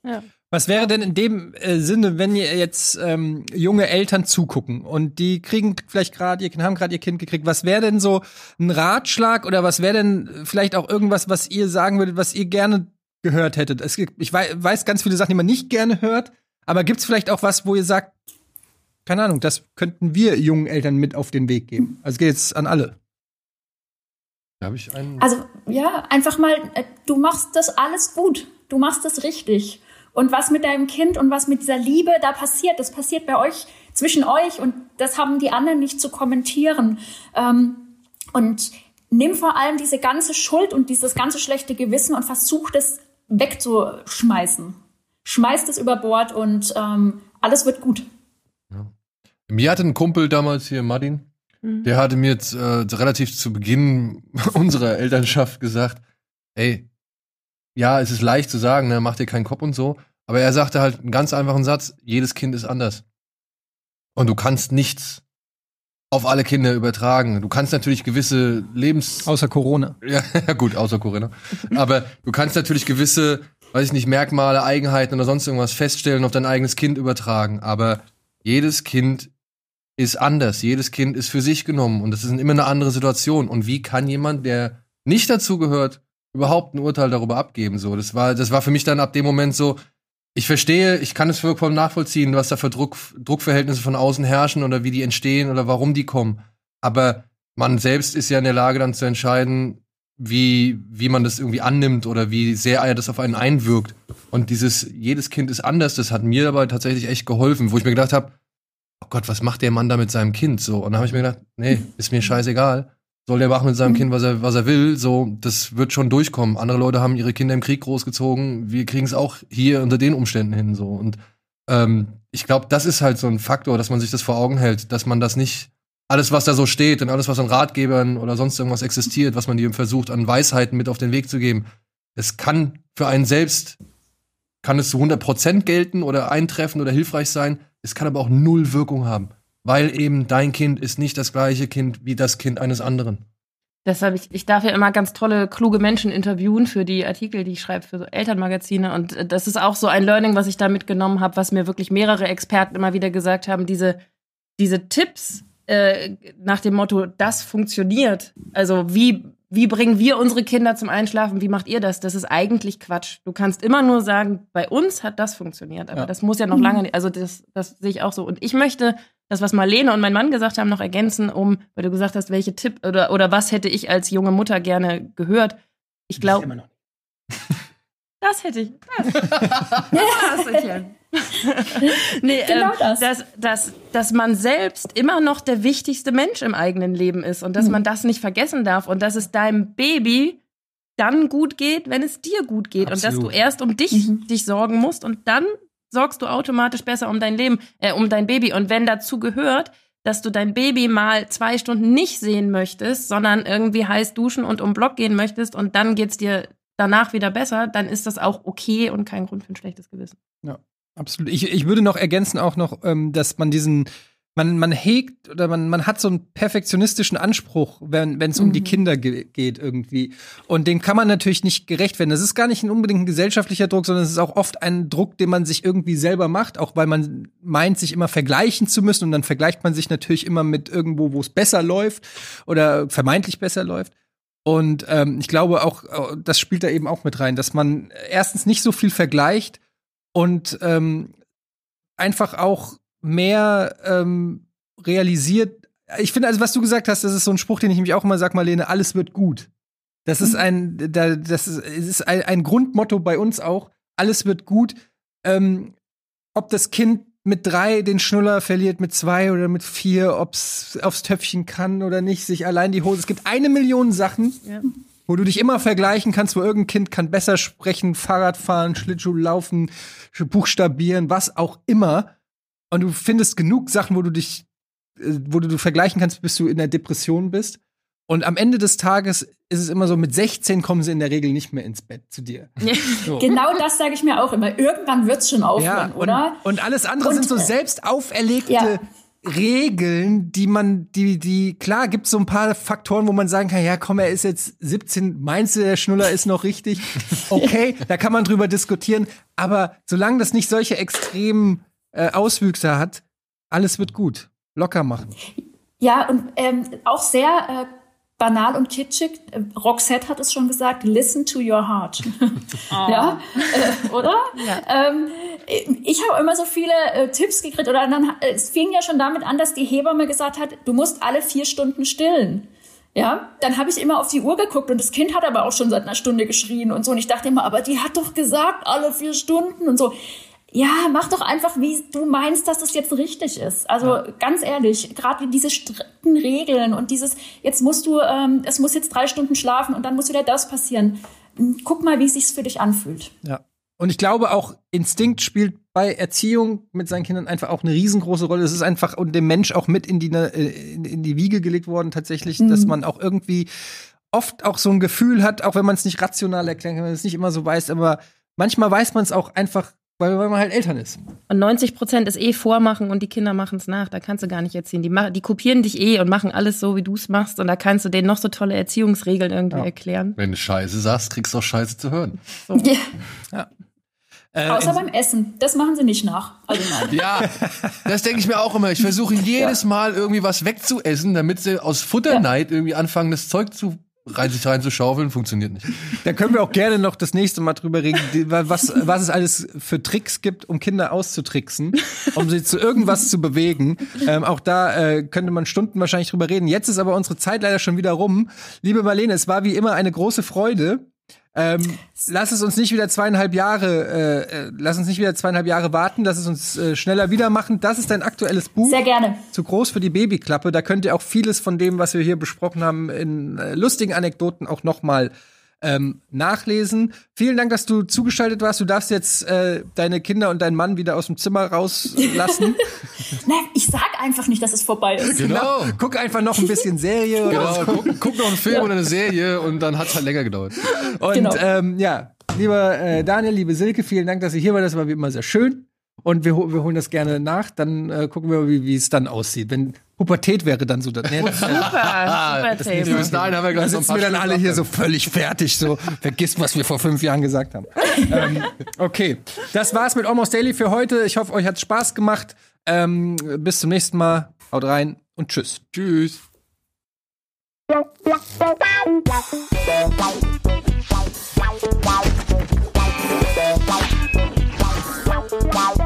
Speaker 1: Ja. Was wäre denn in dem äh, Sinne, wenn ihr jetzt ähm, junge Eltern zugucken und die kriegen vielleicht gerade ihr Kind, haben gerade ihr Kind gekriegt, was wäre denn so ein Ratschlag oder was wäre denn vielleicht auch irgendwas, was ihr sagen würdet, was ihr gerne gehört hättet? Es gibt, ich weiß ganz viele Sachen, die man nicht gerne hört, aber gibt es vielleicht auch was, wo ihr sagt, keine Ahnung, das könnten wir jungen Eltern mit auf den Weg geben? Also geht jetzt an alle.
Speaker 2: Habe ich einen?
Speaker 3: Also ja, einfach mal, äh, du machst das alles gut, du machst das richtig. Und was mit deinem Kind und was mit dieser Liebe da passiert, das passiert bei euch zwischen euch und das haben die anderen nicht zu kommentieren. Ähm, und nimm vor allem diese ganze Schuld und dieses ganze schlechte Gewissen und versuch das wegzuschmeißen. Schmeißt es über Bord und ähm, alles wird gut.
Speaker 2: Ja. Mir hatte ein Kumpel damals hier, Martin, mhm. der hatte mir jetzt äh, relativ zu Beginn unserer Elternschaft gesagt, ey, ja, es ist leicht zu sagen, ne, mach dir keinen Kopf und so, aber er sagte halt einen ganz einfachen Satz, jedes Kind ist anders. Und du kannst nichts auf alle Kinder übertragen. Du kannst natürlich gewisse Lebens...
Speaker 1: Außer Corona.
Speaker 2: Ja, gut, außer Corona. Aber du kannst natürlich gewisse, weiß ich nicht, Merkmale, Eigenheiten oder sonst irgendwas feststellen, auf dein eigenes Kind übertragen. Aber jedes Kind ist anders. Jedes Kind ist für sich genommen. Und das ist immer eine andere Situation. Und wie kann jemand, der nicht dazu gehört, überhaupt ein Urteil darüber abgeben? So, das war, das war für mich dann ab dem Moment so, ich verstehe, ich kann es vollkommen nachvollziehen, was da für Druck, Druckverhältnisse von außen herrschen oder wie die entstehen oder warum die kommen. Aber man selbst ist ja in der Lage, dann zu entscheiden, wie, wie man das irgendwie annimmt oder wie sehr er das auf einen einwirkt. Und dieses, jedes Kind ist anders, das hat mir dabei tatsächlich echt geholfen, wo ich mir gedacht habe, oh Gott, was macht der Mann da mit seinem Kind? So, und dann habe ich mir gedacht, nee, ist mir scheißegal soll der machen mit seinem mhm. Kind, was er, was er will. So, das wird schon durchkommen. Andere Leute haben ihre Kinder im Krieg großgezogen. Wir kriegen es auch hier unter den Umständen hin. So und ähm, ich glaube, das ist halt so ein Faktor, dass man sich das vor Augen hält, dass man das nicht alles, was da so steht und alles, was an Ratgebern oder sonst irgendwas existiert, was man dir versucht, an Weisheiten mit auf den Weg zu geben, es kann für einen selbst, kann es zu 100% gelten oder eintreffen oder hilfreich sein. Es kann aber auch null Wirkung haben weil eben dein Kind ist nicht das gleiche Kind wie das Kind eines anderen.
Speaker 4: Deshalb, ich, ich darf ja immer ganz tolle, kluge Menschen interviewen für die Artikel, die ich schreibe für so Elternmagazine. Und äh, das ist auch so ein Learning, was ich da mitgenommen habe, was mir wirklich mehrere Experten immer wieder gesagt haben. Diese, diese Tipps äh, nach dem Motto, das funktioniert. Also wie wie bringen wir unsere Kinder zum Einschlafen? Wie macht ihr das? Das ist eigentlich Quatsch. Du kannst immer nur sagen, bei uns hat das funktioniert, aber ja. das muss ja noch lange, also das, das sehe ich auch so. Und ich möchte das, was Marlene und mein Mann gesagt haben, noch ergänzen, um, weil du gesagt hast, welche Tipp oder, oder was hätte ich als junge Mutter gerne gehört. Ich glaube. Das hätte ich. Das. das hätte ich. nee, genau ähm, das. Dass, dass, dass man selbst immer noch der wichtigste Mensch im eigenen Leben ist und dass mhm. man das nicht vergessen darf und dass es deinem Baby dann gut geht, wenn es dir gut geht Absolut. und dass du erst um dich mhm. dich sorgen musst und dann sorgst du automatisch besser um dein Leben, äh, um dein Baby. Und wenn dazu gehört, dass du dein Baby mal zwei Stunden nicht sehen möchtest, sondern irgendwie heiß duschen und um Block gehen möchtest und dann geht's dir danach wieder besser, dann ist das auch okay und kein Grund für ein schlechtes Gewissen.
Speaker 1: Ja, absolut. Ich, ich würde noch ergänzen auch noch, ähm, dass man diesen man, man hegt oder man, man hat so einen perfektionistischen Anspruch, wenn es um die mhm. Kinder ge geht irgendwie. Und den kann man natürlich nicht gerecht werden. Das ist gar nicht ein unbedingt ein gesellschaftlicher Druck, sondern es ist auch oft ein Druck, den man sich irgendwie selber macht, auch weil man meint, sich immer vergleichen zu müssen. Und dann vergleicht man sich natürlich immer mit irgendwo, wo es besser läuft oder vermeintlich besser läuft. Und ähm, ich glaube auch, äh, das spielt da eben auch mit rein, dass man erstens nicht so viel vergleicht und ähm, einfach auch mehr ähm, realisiert. Ich finde, also was du gesagt hast, das ist so ein Spruch, den ich nämlich auch immer sage, Marlene, alles wird gut. Das ist mhm. ein, da, das ist, ist ein, ein, Grundmotto bei uns auch. Alles wird gut. Ähm, ob das Kind mit drei den Schnuller verliert, mit zwei oder mit vier, ob's aufs Töpfchen kann oder nicht, sich allein die Hose. Es gibt eine Million Sachen, ja. wo du dich immer vergleichen kannst, wo irgendein Kind kann besser sprechen, Fahrrad fahren, Schlittschuh laufen, buchstabieren, was auch immer und du findest genug Sachen, wo du dich, äh, wo du, du vergleichen kannst, bis du in der Depression bist. Und am Ende des Tages ist es immer so, mit 16 kommen sie in der Regel nicht mehr ins Bett zu dir.
Speaker 3: So. Genau das sage ich mir auch immer. Irgendwann wird es schon aufhören,
Speaker 1: ja, und, oder? Und alles andere und, sind so äh, selbst auferlegte ja. Regeln, die man, die, die, klar, gibt so ein paar Faktoren, wo man sagen kann, ja, komm, er ist jetzt 17, meinst du, der Schnuller ist noch richtig? Okay, da kann man drüber diskutieren. Aber solange das nicht solche extremen äh, Auswüchse hat, alles wird gut. Locker machen.
Speaker 3: Ja, und ähm, auch sehr äh, banal und kitschig. Roxette hat es schon gesagt, listen to your heart. Oh. Ja, äh, oder? Ja. Ähm, ich habe immer so viele äh, Tipps gekriegt. Oder dann, äh, es fing ja schon damit an, dass die Hebamme gesagt hat, du musst alle vier Stunden stillen. Ja, dann habe ich immer auf die Uhr geguckt und das Kind hat aber auch schon seit einer Stunde geschrien und so. Und ich dachte immer, aber die hat doch gesagt, alle vier Stunden und so ja, mach doch einfach, wie du meinst, dass das jetzt richtig ist. Also ja. ganz ehrlich, gerade diese strikten Regeln und dieses, jetzt musst du, ähm, es muss jetzt drei Stunden schlafen und dann muss wieder das passieren. Guck mal, wie es sich für dich anfühlt.
Speaker 1: Ja. Und ich glaube auch, Instinkt spielt bei Erziehung mit seinen Kindern einfach auch eine riesengroße Rolle. Es ist einfach und dem Mensch auch mit in die, ne, in, in die Wiege gelegt worden, tatsächlich, mhm. dass man auch irgendwie oft auch so ein Gefühl hat, auch wenn man es nicht rational erklären kann, wenn man es nicht immer so weiß, aber manchmal weiß man es auch einfach weil, weil man halt Eltern ist.
Speaker 4: Und 90 Prozent ist eh Vormachen und die Kinder machen es nach. Da kannst du gar nicht erziehen. Die, die kopieren dich eh und machen alles so, wie du es machst. Und da kannst du denen noch so tolle Erziehungsregeln irgendwie ja. erklären.
Speaker 2: Wenn du Scheiße sagst, kriegst du auch Scheiße zu hören.
Speaker 3: So. Ja. ja. Äh, Außer beim Essen. Das machen sie nicht nach. Also nein.
Speaker 2: Ja, das denke ich mir auch immer. Ich versuche jedes ja. Mal irgendwie was wegzuessen, damit sie aus Futterneid irgendwie anfangen, das Zeug zu rein, sich reinzuschaufeln, funktioniert nicht.
Speaker 1: Da können wir auch gerne noch das nächste Mal drüber reden, was, was es alles für Tricks gibt, um Kinder auszutricksen, um sie zu irgendwas zu bewegen. Ähm, auch da äh, könnte man Stunden wahrscheinlich drüber reden. Jetzt ist aber unsere Zeit leider schon wieder rum. Liebe Marlene, es war wie immer eine große Freude. Ähm, lass es uns nicht wieder zweieinhalb Jahre, äh, äh, lass uns nicht wieder zweieinhalb Jahre warten, lass es uns äh, schneller wieder machen. Das ist dein aktuelles Buch.
Speaker 3: Sehr gerne.
Speaker 1: Zu groß für die Babyklappe. Da könnt ihr auch vieles von dem, was wir hier besprochen haben, in äh, lustigen Anekdoten auch noch mal ähm, nachlesen. Vielen Dank, dass du zugeschaltet warst. Du darfst jetzt äh, deine Kinder und deinen Mann wieder aus dem Zimmer rauslassen.
Speaker 3: Nein, ich sag einfach nicht, dass es vorbei ist.
Speaker 1: Genau. genau. Guck einfach noch ein bisschen Serie.
Speaker 2: Genau, so. guck, guck, noch einen Film ja. oder eine Serie und dann hat es halt länger gedauert.
Speaker 1: Und genau. ähm, ja, lieber äh, Daniel, liebe Silke, vielen Dank, dass ihr hier war. Das war wie immer sehr schön. Und wir, wir holen das gerne nach. Dann äh, gucken wir, wie, wie es dann aussieht. Wenn Pubertät wäre dann so das. Nee, das
Speaker 4: super, super Thema.
Speaker 1: Bis dahin haben wir gleich sitzen wir dann alle hier so völlig fertig, so vergisst, was wir vor fünf Jahren gesagt haben. ähm, okay, das war's mit Almost Daily für heute. Ich hoffe, euch hat's Spaß gemacht. Ähm, bis zum nächsten Mal. Haut rein und tschüss.
Speaker 2: Tschüss.